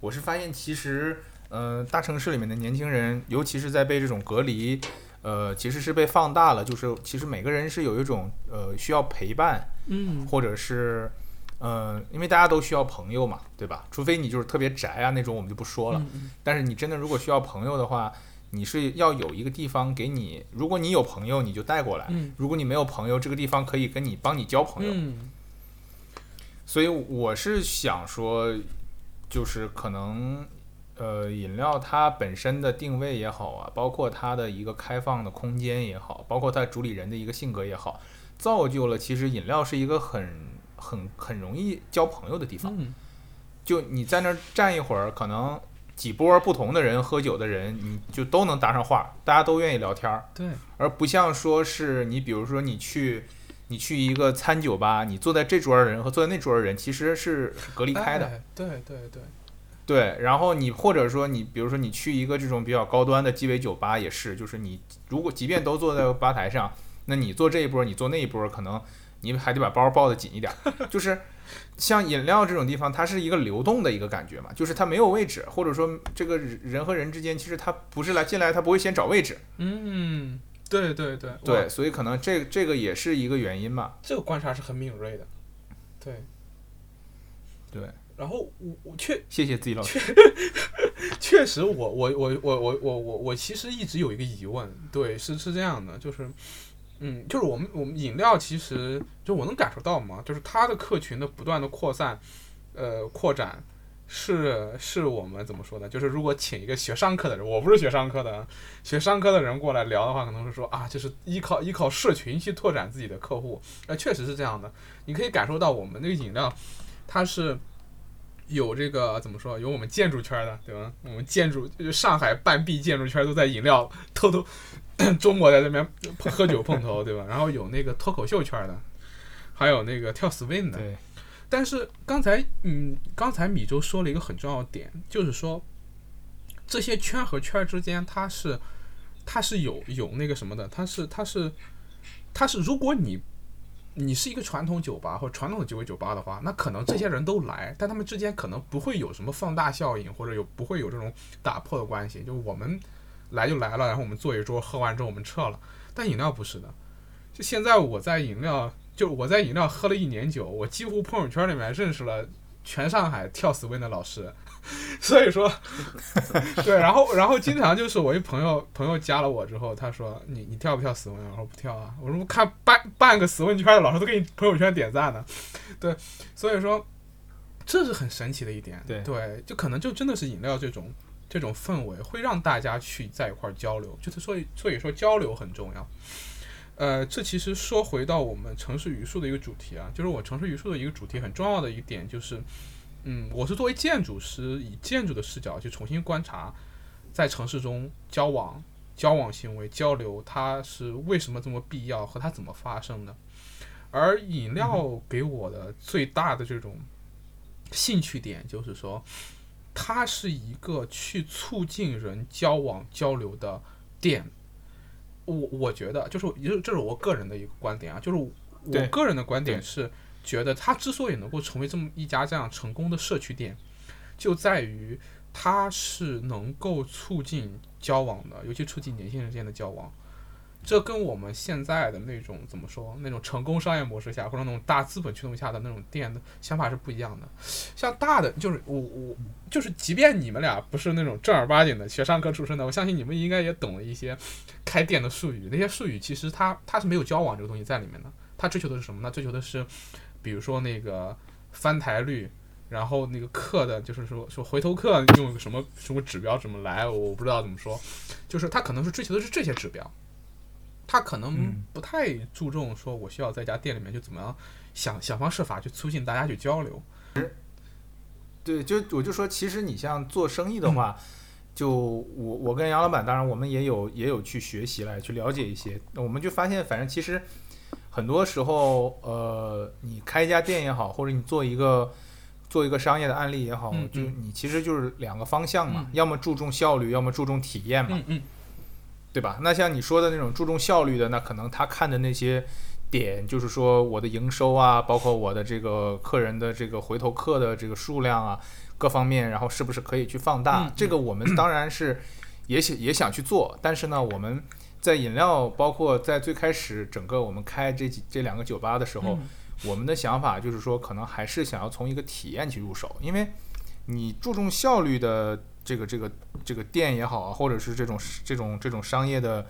我是发现其实，呃，大城市里面的年轻人，尤其是在被这种隔离，呃，其实是被放大了，就是其实每个人是有一种呃需要陪伴，嗯，或者是，呃，因为大家都需要朋友嘛，对吧？除非你就是特别宅啊那种，我们就不说了，但是你真的如果需要朋友的话。你是要有一个地方给你，如果你有朋友，你就带过来；如果你没有朋友，这个地方可以跟你帮你交朋友。所以我是想说，就是可能，呃，饮料它本身的定位也好啊，包括它的一个开放的空间也好，包括它主理人的一个性格也好，造就了其实饮料是一个很很很容易交朋友的地方。就你在那儿站一会儿，可能。几波不同的人喝酒的人，你就都能搭上话，大家都愿意聊天儿。对，而不像说是你，比如说你去，你去一个餐酒吧，你坐在这桌的人和坐在那桌的人其实是隔离开的。对对对，对。然后你或者说你，比如说你去一个这种比较高端的鸡尾酒吧也是，就是你如果即便都坐在吧台上，那你坐这一波，你坐那一波，可能你还得把包抱得紧一点，就是。像饮料这种地方，它是一个流动的一个感觉嘛，就是它没有位置，或者说这个人和人之间，其实他不是来进来，他不会先找位置。嗯，对对对对，所以可能这这个也是一个原因嘛。这个观察是很敏锐的。对，对。然后我我确谢谢自己老师。确实，我我我我我我我我其实一直有一个疑问，对，是是这样的，就是。嗯，就是我们我们饮料其实就我能感受到嘛，就是它的客群的不断的扩散，呃，扩展是是我们怎么说呢？就是如果请一个学商科的人，我不是学商科的，学商科的人过来聊的话，可能是说啊，就是依靠依靠社群去拓展自己的客户，呃，确实是这样的。你可以感受到我们那个饮料，它是有这个怎么说？有我们建筑圈的，对吧？我们建筑就是上海半壁建筑圈都在饮料偷偷中国在那边喝酒碰头，对吧？然后有那个脱口秀圈的，还有那个跳 swing 的。对，但是刚才，嗯，刚才米粥说了一个很重要的点，就是说这些圈和圈之间，它是它是有有那个什么的，它是它是它是，如果你你是一个传统酒吧或传统的鸡尾酒吧的话，那可能这些人都来，但他们之间可能不会有什么放大效应，或者有不会有这种打破的关系，就我们来就来了，然后我们坐一桌喝完之后我们撤了。但饮料不是的，就现在我在饮料。就我在饮料喝了一年酒，我几乎朋友圈里面认识了全上海跳 swing 的老师，所以说，对，然后然后经常就是我一朋友朋友加了我之后，他说你你跳不跳 swing？我说不跳啊，我说看半半个 swing 圈的老师都给你朋友圈点赞呢，对，所以说这是很神奇的一点，对。对，就可能就真的是饮料这种这种氛围会让大家去在一块交流，就是所以所以说交流很重要。呃，这其实说回到我们城市语数的一个主题啊，就是我城市语数的一个主题很重要的一点就是，嗯，我是作为建筑师，以建筑的视角去重新观察，在城市中交往、交往行为、交流，它是为什么这么必要和它怎么发生的。而饮料给我的最大的这种兴趣点就是说，它是一个去促进人交往交流的店。我我觉得就是，就这是我个人的一个观点啊，就是我个人的观点是，觉得它之所以能够成为这么一家这样成功的社区店，就在于它是能够促进交往的，尤其促进年轻人之间的交往。这跟我们现在的那种怎么说，那种成功商业模式下，或者那种大资本驱动下的那种店的想法是不一样的。像大的，就是我我就是，即便你们俩不是那种正儿八经的学商科出身的，我相信你们应该也懂了一些开店的术语。那些术语其实它它是没有交往这个东西在里面的。它追求的是什么呢？追求的是，比如说那个翻台率，然后那个客的，就是说说回头客用什么什么指标怎么来，我不知道怎么说，就是他可能是追求的是这些指标。他可能不太注重说，我需要在家店里面就怎么样想想方设法去促进大家去交流。对，就我就说，其实你像做生意的话，就我我跟杨老板，当然我们也有也有去学习来去了解一些，我们就发现，反正其实很多时候，呃，你开一家店也好，或者你做一个做一个商业的案例也好，就你其实就是两个方向嘛，要么注重效率，要么注重体验嘛。对吧？那像你说的那种注重效率的，那可能他看的那些点，就是说我的营收啊，包括我的这个客人的这个回头客的这个数量啊，各方面，然后是不是可以去放大？这个我们当然是也想也想去做，但是呢，我们在饮料，包括在最开始整个我们开这几这两个酒吧的时候，我们的想法就是说，可能还是想要从一个体验去入手，因为你注重效率的。这个这个这个店也好啊，或者是这种这种这种商业的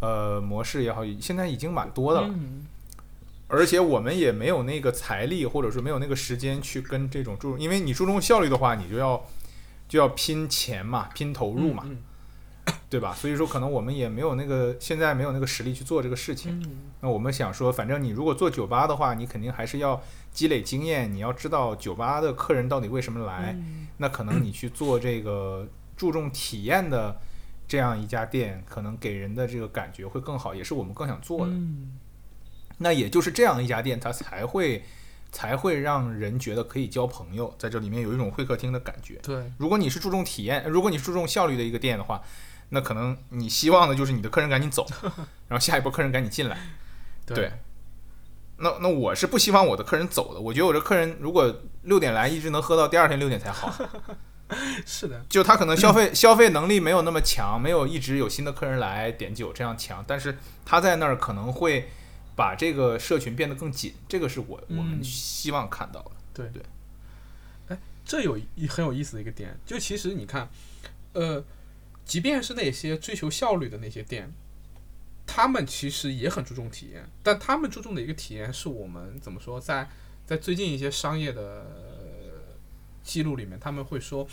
呃模式也好，现在已经蛮多的了。而且我们也没有那个财力，或者说没有那个时间去跟这种注，因为你注重效率的话，你就要就要拼钱嘛，拼投入嘛，对吧？所以说可能我们也没有那个现在没有那个实力去做这个事情。那我们想说，反正你如果做酒吧的话，你肯定还是要积累经验，你要知道酒吧的客人到底为什么来。那可能你去做这个注重体验的这样一家店，可能给人的这个感觉会更好，也是我们更想做的。那也就是这样一家店，它才会才会让人觉得可以交朋友，在这里面有一种会客厅的感觉。对，如果你是注重体验，如果你注重效率的一个店的话，那可能你希望的就是你的客人赶紧走，然后下一波客人赶紧进来。对。那那我是不希望我的客人走的，我觉得我这客人如果六点来，一直能喝到第二天六点才好。是的，就他可能消费 消费能力没有那么强，没有一直有新的客人来点酒这样强，但是他在那儿可能会把这个社群变得更紧，这个是我我们希望看到的。对对，哎，这有一很有意思的一个点，就其实你看，呃，即便是那些追求效率的那些店。他们其实也很注重体验，但他们注重的一个体验是我们怎么说，在在最近一些商业的记录里面，他们会说，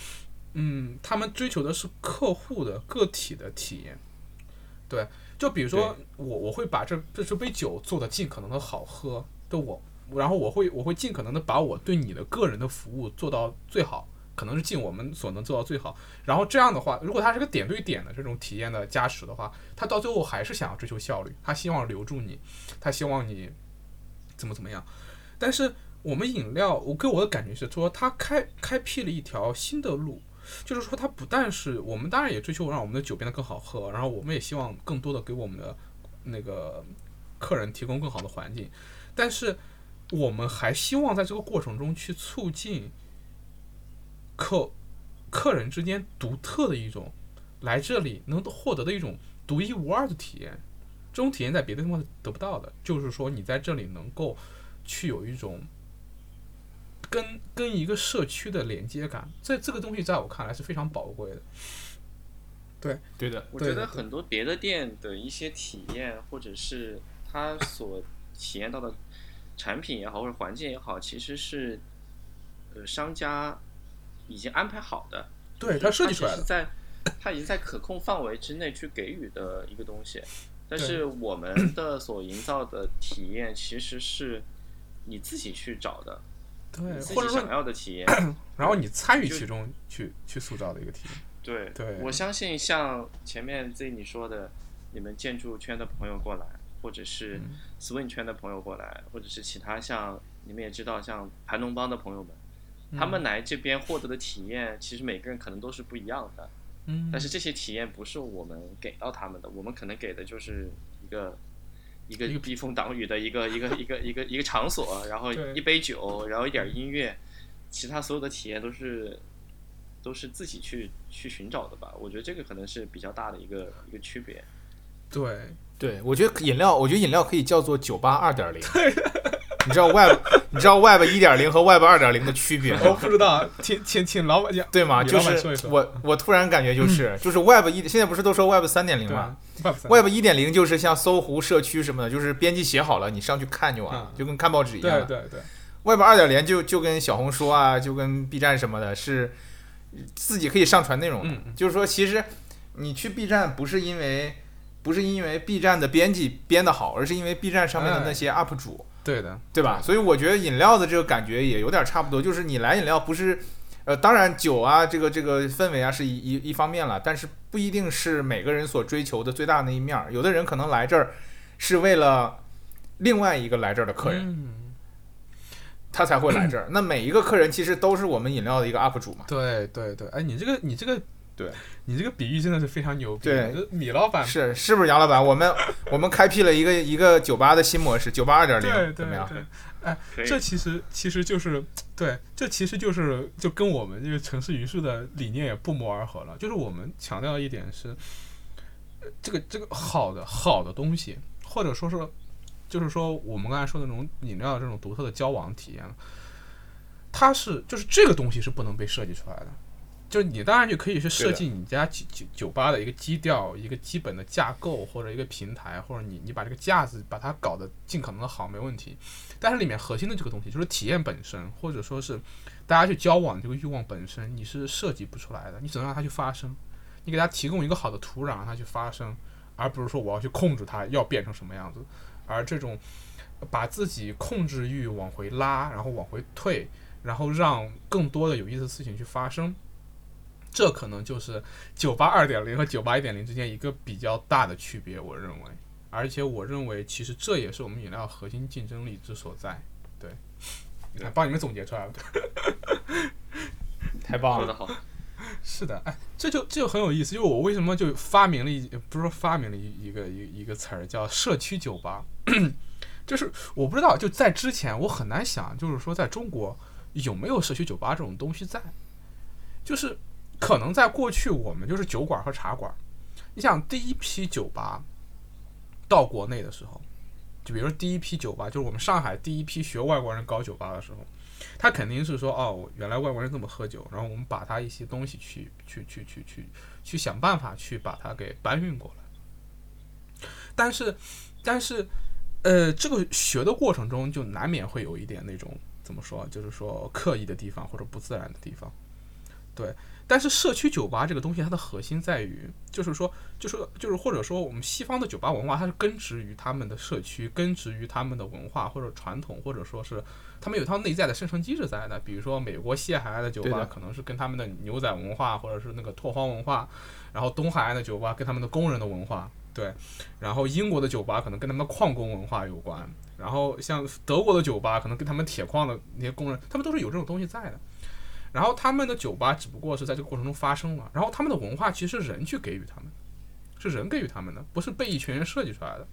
嗯，他们追求的是客户的个体的体验。对，就比如说我我会把这这这杯酒做的尽可能的好喝，对我然后我会我会尽可能的把我对你的个人的服务做到最好，可能是尽我们所能做到最好。然后这样的话，如果它是个点对点的这种体验的加持的话，他到最后还是想要追求效率，他希望留住你，他希望你怎么怎么样。但是我们饮料，我给我的感觉是说，它开开辟了一条新的路，就是说它不但是我们当然也追求让我们的酒变得更好喝，然后我们也希望更多的给我们的那个客人提供更好的环境，但是我们还希望在这个过程中去促进客客人之间独特的一种来这里能获得的一种独一无二的体验。这种体验在别的地方是得不到的，就是说你在这里能够去有一种跟跟一个社区的连接感，在这个东西在我看来是非常宝贵的。对对的，我觉得很多别的店的一些体验，或者是他所体验到的产品也好，或者环境也好，其实是呃商家已经安排好的，对，他设计出来在 他已经在可控范围之内去给予的一个东西。但是我们的所营造的体验，其实是你自己去找的，对，自或者想要的体验。然后你参与其中去去塑造的一个体验。对，对我相信像前面 Z 你说的，你们建筑圈的朋友过来，或者是嗯 Swing 圈的朋友过来，或者是其他像你们也知道像盘龙帮的朋友们，他们来这边获得的体验，其实每个人可能都是不一样的。嗯，但是这些体验不是我们给到他们的，我们可能给的就是一个一个一个避风挡雨的一个一个一个一个一个场所，然后一杯酒，然后一点音乐，其他所有的体验都是都是自己去去寻找的吧。我觉得这个可能是比较大的一个一个区别。对，对，我觉得饮料，我觉得饮料可以叫做酒吧二点零。你知道 Web，你知道 Web 一点零和 Web 二点零的区别吗我？不知道，请请请老板讲。对吗？就是我我突然感觉就是就是 Web 一，现在不是都说 Web 三点零对吗啊，Web 一点零就是像搜狐社区什么的，就是编辑写好了，你上去看就完了，嗯就跟看报纸一样。对对对，Web 二点零就就跟小红书啊，就跟 B 站什么的，是自己可以上传内容的。嗯嗯就是说，其实你去 B 站不是因为不是因为 B 站的编辑编得好，而是因为 B 站上面的那些 UP 主，对的，对吧？所以我觉得饮料的这个感觉也有点差不多，就是你来饮料不是。呃，当然酒啊，这个这个氛围啊是一一一方面了，但是不一定是每个人所追求的最大的那一面儿。有的人可能来这儿是为了另外一个来这儿的客人，嗯，他才会来这儿。那每一个客人其实都是我们饮料的一个 UP 主嘛。对对对，哎，你这个你这个，对你这个比喻真的是非常牛逼。对米老板，是是不是杨老板？我们 我们开辟了一个一个酒吧的新模式，酒吧二点零，对怎么样？对，可以这其实其实就是对，这其实就是就跟我们这个城市榆树的理念也不谋而合了。就是我们强调一点是，呃这个这个好的好的东西，或者说是，就是说我们刚才说的那种饮料这种独特的交往体验，它是就是这个东西是不能被设计出来的。就是你当然就可以去设计你家酒酒酒吧的一个基调、一个基本的架构或者一个平台，或者你你把这个架子把它搞得尽可能的好，没问题。但是里面核心的这个东西就是体验本身，或者说是大家去交往这个欲望本身，你是设计不出来的，你只能让它去发生。你给它提供一个好的土壤，让它去发生，而不是说我要去控制它要变成什么样子。而这种把自己控制欲往回拉，然后往回退，然后让更多的有意思的事情去发生，这可能就是酒吧二点零和酒吧一点零之间一个比较大的区别，我认为。而且我认为，其实这也是我们饮料核心竞争力之所在。对，你看，帮你们总结出来了。太棒了！说得好，是的，哎，这就这就很有意思。就我为什么就发明了一，不是说发明了一一个一一个词儿叫社区酒吧，就是我不知道，就在之前我很难想，就是说在中国有没有社区酒吧这种东西在，就是可能在过去我们就是酒馆和茶馆。你想第一批酒吧到国内的时候，就比如说第一批酒吧，就是我们上海第一批学外国人搞酒吧的时候，他肯定是说哦，原来外国人这么喝酒，然后我们把他一些东西去去去去去去想办法去把它给搬运过来。但是，但是，呃，这个学的过程中就难免会有一点那种怎么说，就是说刻意的地方或者不自然的地方。对，但是社区酒吧这个东西，它的核心在于，就是说，就是就是或者说，我们西方的酒吧文化，它是根植于他们的社区，根植于他们的文化或者传统，或者说是他们有一套内在的生成机制在的。比如说，美国西海岸的酒吧可能是跟他们的牛仔文化，或者是那个拓荒文化，然后东海岸的酒吧跟他们的工人的文化，对，然后英国的酒吧可能跟他们的矿工文化有关，然后像德国的酒吧可能跟他们铁矿的那些工人，他们都是有这种东西在的。然后他们的酒吧只不过是在这个过程中发生了，然后他们的文化其实是人去给予他们，是人给予他们的，不是被一群人设计出来的。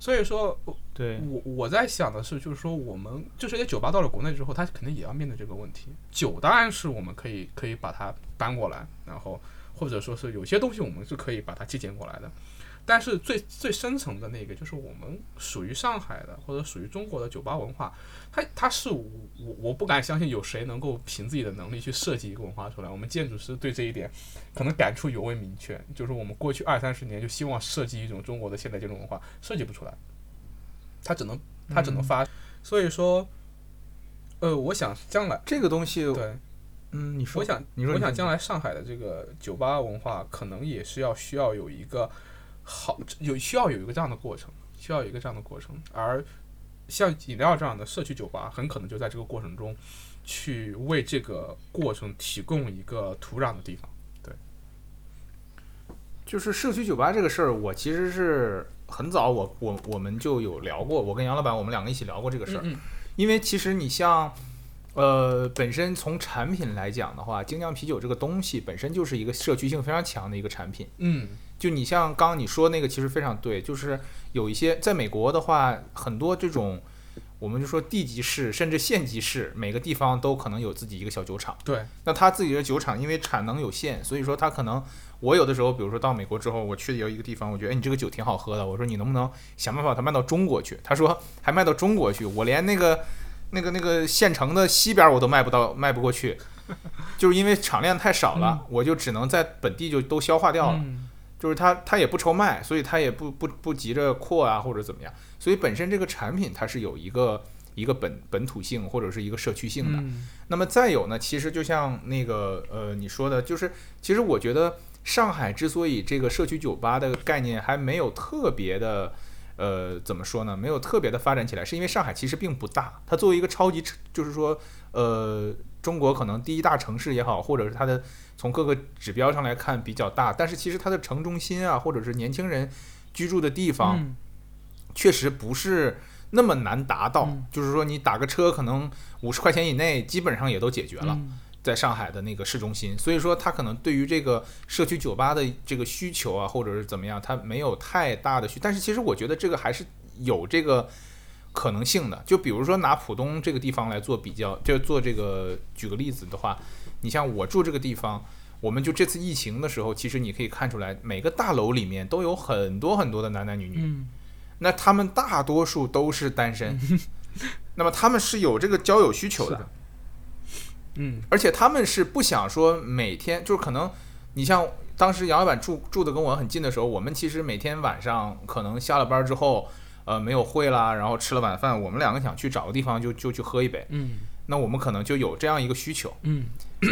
所以说，对，我我在想的是，就是说我们就是这些酒吧到了国内之后，他肯定也要面对这个问题。酒当然是我们可以可以把它搬过来，然后或者说是有些东西我们是可以把它借鉴过来的。但是最最深层的那个，就是我们属于上海的或者属于中国的酒吧文化，它它是我我我不敢相信有谁能够凭自己的能力去设计一个文化出来。我们建筑师对这一点可能感触尤为明确，就是我们过去二三十年就希望设计一种中国的现代建筑文化，设计不出来，它只能它只能发。所以说，呃，我想将来这个东西，对，嗯，你说，我想你说，我想将来上海的这个酒吧文化，可能也是要需要有一个好有需要有一个这样的过程，需要有一个这样的过程。而像饮料这样的社区酒吧，很可能就在这个过程中，去为这个过程提供一个土壤的地方。对就是社区酒吧这个事儿，我其实是很早我我我们就有聊过，我跟杨老板我们两个一起聊过这个事儿。嗯因为其实你像，呃，本身从产品来讲的话，精酿啤酒这个东西本身就是一个社区性非常强的一个产品。嗯就你像刚刚你说那个，其实非常对，就是有一些在美国的话，很多这种我们就说地级市甚至县级市，每个地方都可能有自己一个小酒厂。对，那他自己的酒厂因为产能有限，所以说他可能我有的时候，比如说到美国之后，我去有一个地方，我觉得哎你这个酒挺好喝的，我说你能不能想办法把它卖到中国去？他说还卖到中国去，我连那个那个那个县城的西边我都卖不到，卖不过去，就是因为产量太少了，我就只能在本地就都消化掉了。嗯就是它它也不愁卖，所以它也不不不急着扩啊或者怎么样，所以本身这个产品它是有一个一个本本土性或者是一个社区性的。嗯那么再有呢，其实就像那个呃你说的，就是其实我觉得上海之所以这个社区酒吧的概念还没有特别的。呃，怎么说呢？没有特别的发展起来，是因为上海其实并不大。它作为一个超级城，就是说，呃，中国可能第一大城市也好，或者是它的从各个指标上来看比较大，但是其实它的城中心啊，或者是年轻人居住的地方，嗯确实不是那么难达到。嗯就是说，你打个车可能五十块钱以内，基本上也都解决了。嗯在上海的那个市中心，所以说它可能对于这个社区酒吧的这个需求啊，或者是怎么样，它没有太大的需。但是其实我觉得这个还是有这个可能性的。就比如说拿浦东这个地方来做比较，就做这个举个例子的话，你像我住这个地方，我们就这次疫情的时候，其实你可以看出来，每个大楼里面都有很多很多的男男女女，嗯那他们大多数都是单身，那么他们是有这个交友需求的的。嗯而且他们是不想说每天，就是可能你像当时杨老板住住的跟我很近的时候，我们其实每天晚上可能下了班之后，呃，没有会啦，然后吃了晚饭，我们两个想去找个地方就就去喝一杯，嗯那我们可能就有这样一个需求。嗯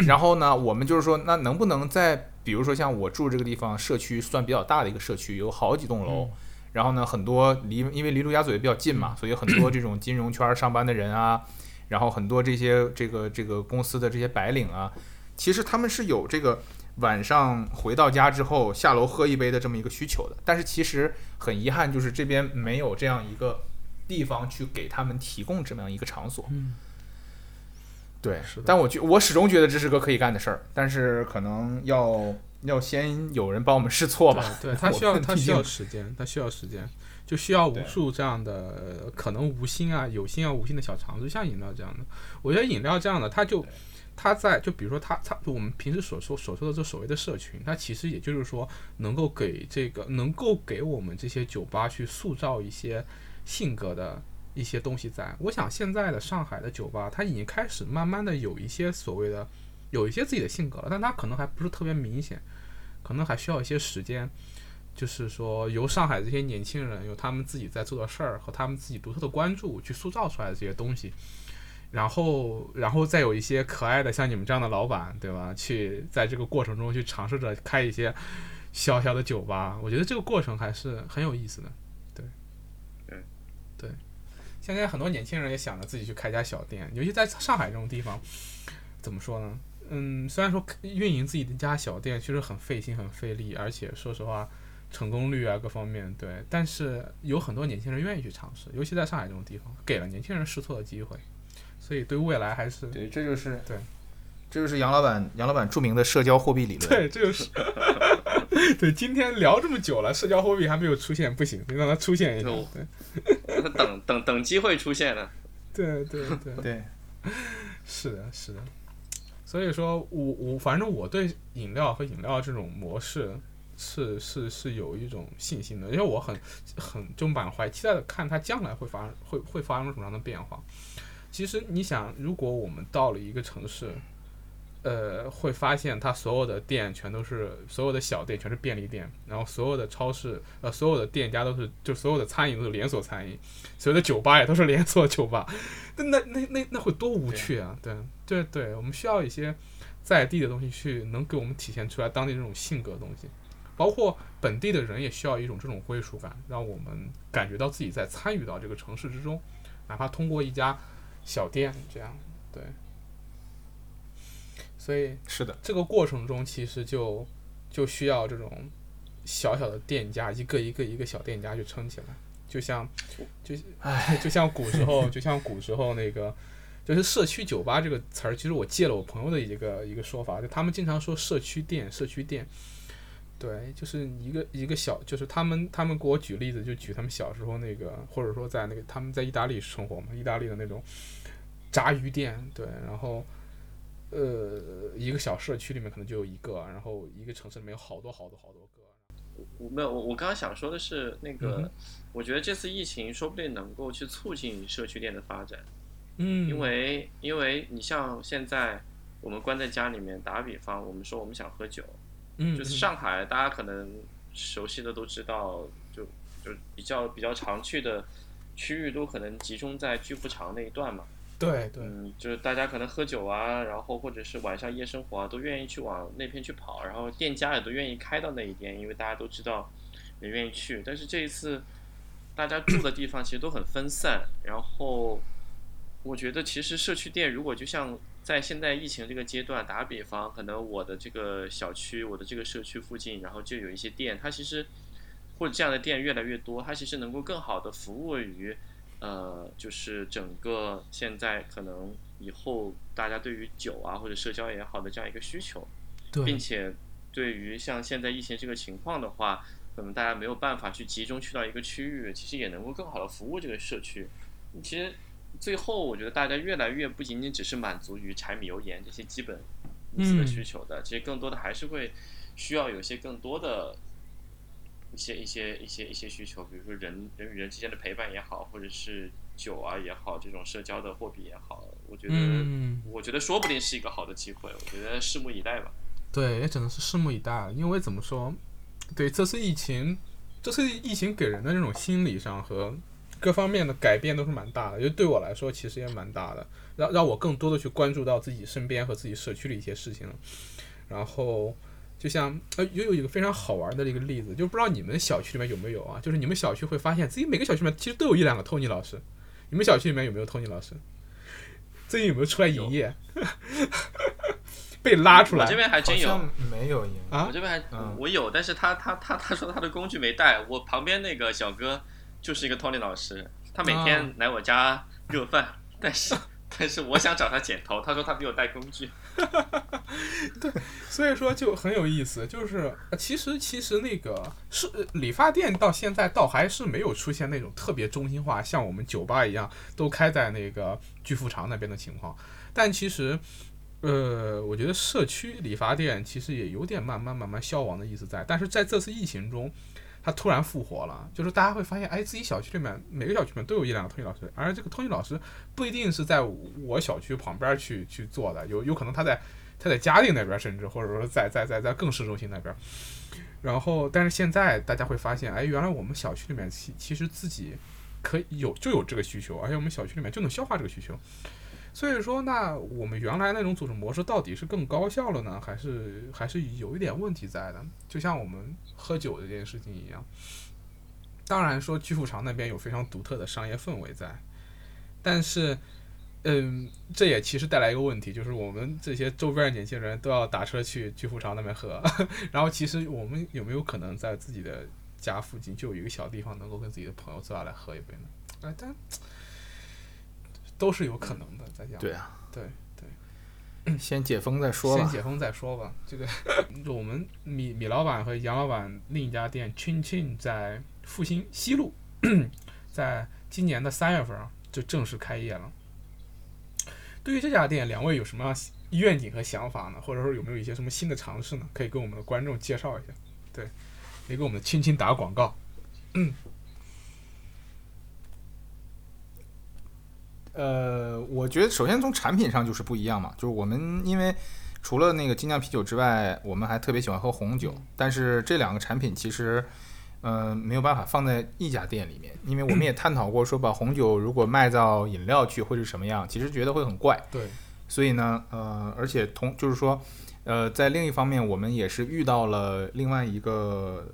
然后呢，我们就是说，那能不能在比如说像我住这个地方，社区算比较大的一个社区，有好几栋楼。然后呢，很多离因为离陆家嘴比较近嘛，所以很多这种金融圈上班的人啊，然后很多这些这个这个公司的这些白领啊，其实他们是有这个晚上回到家之后下楼喝一杯的这么一个需求的。但是其实很遗憾，就是这边没有这样一个地方去给他们提供这么样一个场所。嗯对是的，但我觉我始终觉得这是个可以干的事儿，但是可能要要先有人帮我们试错吧。对，它我需要们毕竟它需要时间，他需要时间，就需要无数这样的呃可能无心啊、有心啊、无心的小尝试，像饮料这样的。我觉得饮料这样的，它就它在就比如说它它我们平时所说所说的这所谓的社群，它其实也就是说能够给这个能够给我们这些酒吧去塑造一些性格的。一些东西在，我想现在的上海的酒吧，它已经开始慢慢的有一些所谓的，有一些自己的性格了，但它可能还不是特别明显，可能还需要一些时间。就是说，由上海这些年轻人有他们自己在做的事儿和他们自己独特的关注去塑造出来的这些东西，然后然后再有一些可爱的像你们这样的老板，对吧？去在这个过程中去尝试着开一些小小的酒吧，我觉得这个过程还是很有意思的。对，对，对。现在很多年轻人也想着自己去开家小店，尤其在上海这种地方，怎么说呢？嗯，虽然说运营自己的家小店确实很费心、很费力，而且说实话，成功率啊各方面对，但是有很多年轻人愿意去尝试，尤其在上海这种地方，给了年轻人试错的机会，所以对未来还是对，这就是对，这就是杨老板杨老板著名的社交货币理论。对，这就是 对。今天聊这么久了，社交货币还没有出现，不行，得让它出现一下。对，等等等机会出现了。对对对对，是的，是的。所以说我我反正我对饮料和饮料这种模式是是是有一种信心的，因为我很很就满怀期待的看它将来会发生会会发生什么样的变化。其实你想，如果我们到了一个城市，呃，会发现它所有的店全都是所有的小店全是便利店，然后所有的超市呃所有的店家都是就所有的餐饮都是连锁餐饮，所有的酒吧也都是连锁酒吧，那那那那那会多无趣啊！对对对，我们需要一些在地的东西去能给我们体现出来当地这种性格的东西，包括本地的人也需要一种这种归属感，让我们感觉到自己在参与到这个城市之中，哪怕通过一家小店这样，对。所以是的，这个过程中其实就就需要这种小小的店家，一个一个一个小店家去撑起来，就像就唉，就像古时候，就像古时候那个，就是社区酒吧这个词儿，其实我借了我朋友的一个一个说法，就他们经常说社区店，社区店，对，就是一个一个小，就是他们他们给我举例子，就举他们小时候那个，或者说在那个他们在意大利生活嘛，意大利的那种炸鱼店，对，然后。呃，一个小社区里面可能就有一个，然后一个城市里面有好多好多好多个。我没有，我我刚刚想说的是那个，我觉得这次疫情说不定能够去促进社区店的发展。嗯，因为因为你像现在我们关在家里面，打个比方，我们说我们想喝酒，嗯，就是上海大家可能熟悉的都知道，就就比较比较常去的区域都可能集中在巨富长那一段嘛。对对，嗯，就是大家可能喝酒啊，然后或者是晚上夜生活啊，都愿意去往那边去跑，然后店家也都愿意开到那一边，因为大家都知道，也愿意去。但是这一次，大家住的地方其实都很分散，然后我觉得其实社区店如果就像在现在疫情这个阶段，打个比方，可能我的这个小区、我的这个社区附近，然后就有一些店，它其实或者这样的店越来越多，它其实能够更好的服务于。呃，就是整个现在可能以后大家对于酒啊或者社交也好的这样一个需求，并且对于像现在疫情这个情况的话，可能大家没有办法去集中去到一个区域，其实也能够更好的服务这个社区。其实最后我觉得大家越来越不仅仅只是满足于柴米油盐这些基本物资的需求的，其实更多的还是会需要有些更多的。一些一些一些一些需求，比如说人人与人之间的陪伴也好，或者是酒啊也好，这种社交的货币也好，我觉得，我觉得说不定是一个好的机会，我觉得拭目以待吧。对，也只能是拭目以待了，因为怎么说，对这次疫情，这次疫情给人的那种心理上和各方面的改变都是蛮大的，因为对我来说其实也蛮大的，让让我更多的去关注到自己身边和自己社区的一些事情，然后。就像呃，有有一个非常好玩的一个例子，就不知道你们小区里面有没有啊？就是你们小区会发现自己每个小区里面其实都有一两个托尼老师。你们小区里面有没有托尼老师？最近有没有出来营业？被拉出来？我这边还真有，没有营啊？我这边还我有，但是他他他他说他的工具没带。我旁边那个小哥就是一个托尼老师，他每天来我家热饭，但是。但是我想找他剪头，他说他没有带工具。对，所以说就很有意思，就是其实其实那个是理发店到现在倒还是没有出现那种特别中心化，像我们酒吧一样都开在那个巨富长那边的情况。但其实，呃，我觉得社区理发店其实也有点慢慢慢慢消亡的意思在。但是在这次疫情中。他突然复活了，就是大家会发现，哎，自己小区里面每个小区里面都有一两个托尼老师，而这个托尼老师不一定是在我小区旁边去去做的，有有可能他在他在嘉定那边，甚至或者说在在在在更市中心那边。然后，但是现在大家会发现，哎，原来我们小区里面其其实自己可以有就有这个需求，而且我们小区里面就能消化这个需求。所以说，那我们原来那种组织模式到底是更高效了呢，还是还是有一点问题在的？就像我们喝酒这件事情一样。当然说巨富场那边有非常独特的商业氛围在，但是，嗯，这也其实带来一个问题，就是我们这些周边的年轻人都要打车去巨富场那边喝，然后其实我们有没有可能在自己的家附近就有一个小地方能够跟自己的朋友坐下来喝一杯呢？哎，但都是有可能的，在家对啊，对 先解封再说吧。先解封再说吧。这个就我们米米老板和杨老板另一家店 Chin Chin 在复兴西路，在今年的三月份啊就正式开业了。对于这家店，两位有什么愿景和想法呢？或者说有没有一些什么新的尝试呢？可以跟我们的观众介绍一下。对，也给我们的亲亲打个广告。呃，我觉得首先从产品上就是不一样嘛，就是我们因为除了那个精酿啤酒之外，我们还特别喜欢喝红酒，但是这两个产品其实，呃，没有办法放在一家店里面，因为我们也探讨过说把红酒如果卖到饮料去会是什么样，其实觉得会很怪，对，所以呢，呃，而且同就是说，呃，在另一方面，我们也是遇到了另外一个，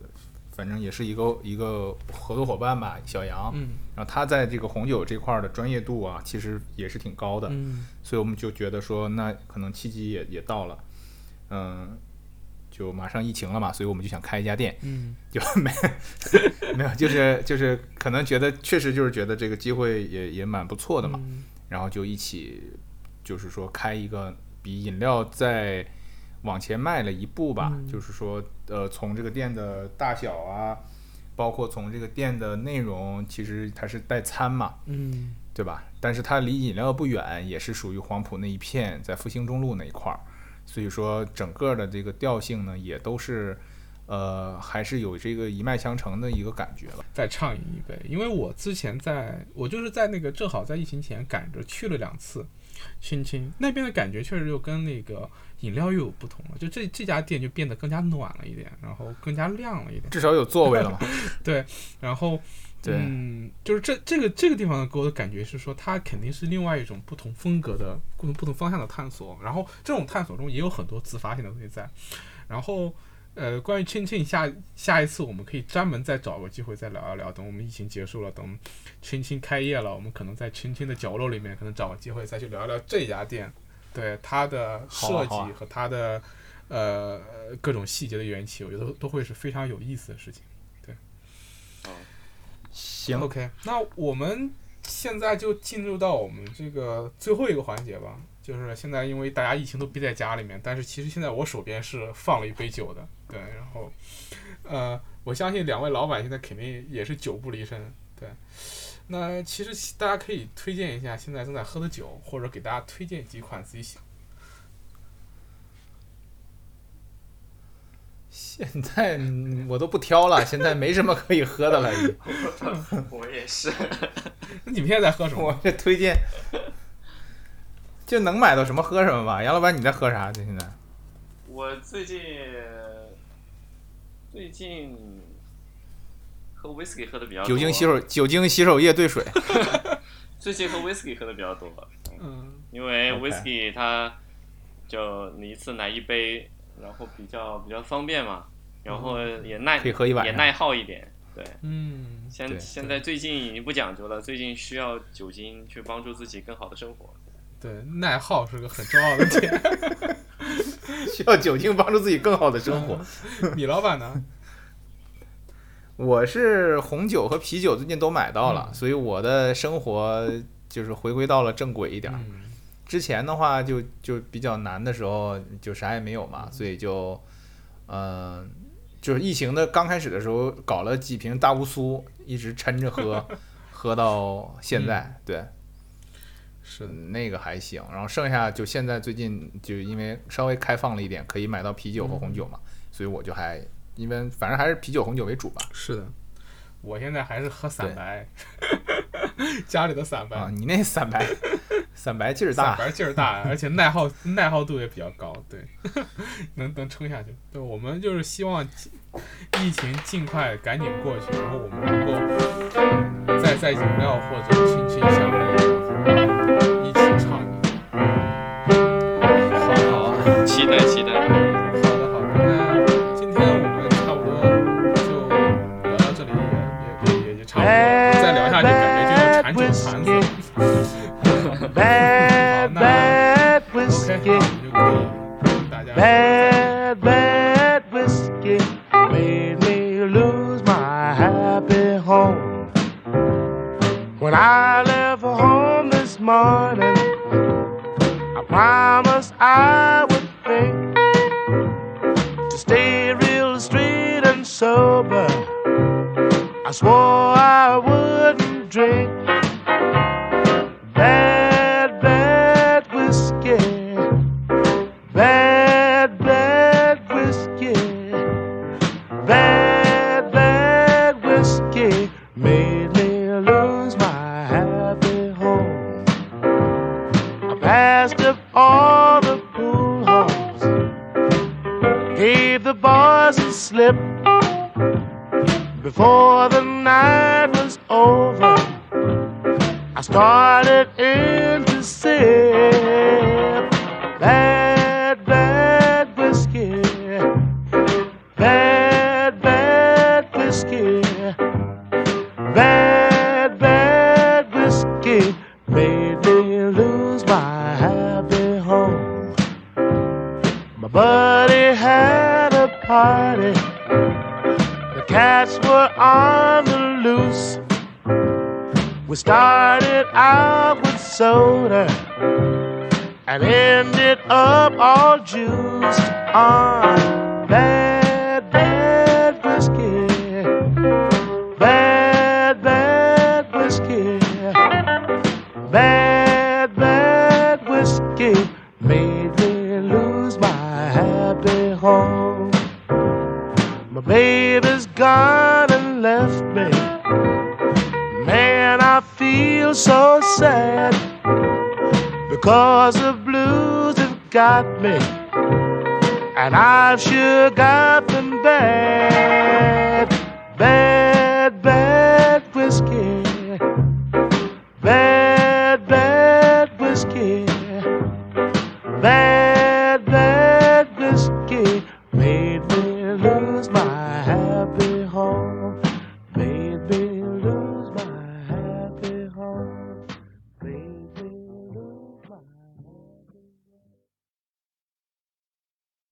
反正也是一个一个合作伙伴吧，小杨，嗯。然后他在这个红酒这块儿的专业度啊，其实也是挺高的，嗯。所以我们就觉得说，那可能契机也也到了，嗯，就马上疫情了嘛，所以我们就想开一家店，嗯。就没 没有，就是就是可能觉得确实就是觉得这个机会也也蛮不错的嘛，嗯。然后就一起就是说开一个比饮料再往前迈了一步吧，嗯就是说呃从这个店的大小啊，包括从这个店的内容，其实它是代餐嘛，嗯对吧？但是它离饮料不远，也是属于黄埔那一片，在复兴中路那一块儿，所以说整个的这个调性呢，也都是，呃，还是有这个一脉相承的一个感觉了。再畅饮一杯，因为我之前在我就是在那个正好在疫情前赶着去了两次，亲亲那边的感觉确实就跟那个饮料又有不同了，就这这家店就变得更加暖了一点，然后更加亮了一点，至少有座位了嘛。对然后对嗯，就是这这个这个地方给我的感觉是说，它肯定是另外一种不同风格的、不同不同方向的探索。然后这种探索中也有很多自发性的东西在。然后呃，关于亲亲下下一次我们可以专门再找个机会再聊一聊。等我们疫情结束了，等亲亲开业了，我们可能在亲亲的角落里面，可能找个机会再去聊一聊这家店，对它的设计和它的呃各种细节的缘起，我觉得都都会是非常有意思的事情。对行，OK，那我们现在就进入到我们这个最后一个环节吧。就是现在，因为大家疫情都憋在家里面，但是其实现在我手边是放了一杯酒的，对，然后，呃，我相信两位老板现在肯定也是酒不离身，对。那其实大家可以推荐一下现在正在喝的酒，或者给大家推荐几款自己喜现在嗯我都不挑了，现在没什么可以喝的了，我也是，那你们现在在喝什么？我这推荐就能买到什么喝什么吧。杨老板，你在喝啥？就现在？我最近最近喝 whisky 喝的比较多，酒精洗手酒精洗手液兑水。最近喝 whisky 喝的比较多，嗯因为 whisky 它就你一次来一杯，然后比较比较方便嘛，然后也耐可以喝一晚也耐耗一点。对，嗯现现在最近已经不讲究了，最近需要酒精去帮助自己更好的生活。对，耐耗是个很重要的点。需要酒精帮助自己更好的生活。米老板呢？我是红酒和啤酒最近都买到了，嗯。所以我的生活就是回归到了正轨一点儿。嗯。之前的话就就比较难的时候，就啥也没有嘛，所以就，嗯、就是疫情的刚开始的时候，搞了几瓶大乌苏，一直抻着喝，喝到现在，对，是，那个还行。然后剩下就现在最近就因为稍微开放了一点，可以买到啤酒和红酒嘛，所以我就还因为反正还是啤酒红酒为主吧。是的，我现在还是喝散白，家里的散白，啊，你那散白，散白劲儿大，散白劲儿大，而且耐耗耐耗度也比较高，对，能能撑下去。对，我们就是希望疫情尽快赶紧过去，然后我们能够再在饮料或者亲亲相依，一起畅饮。Bad, bad whiskey. Bad, bad whiskey made me lose my happy home. When I left home this morning, I promised I would think to stay real straight and sober. I swore I wouldn't drink.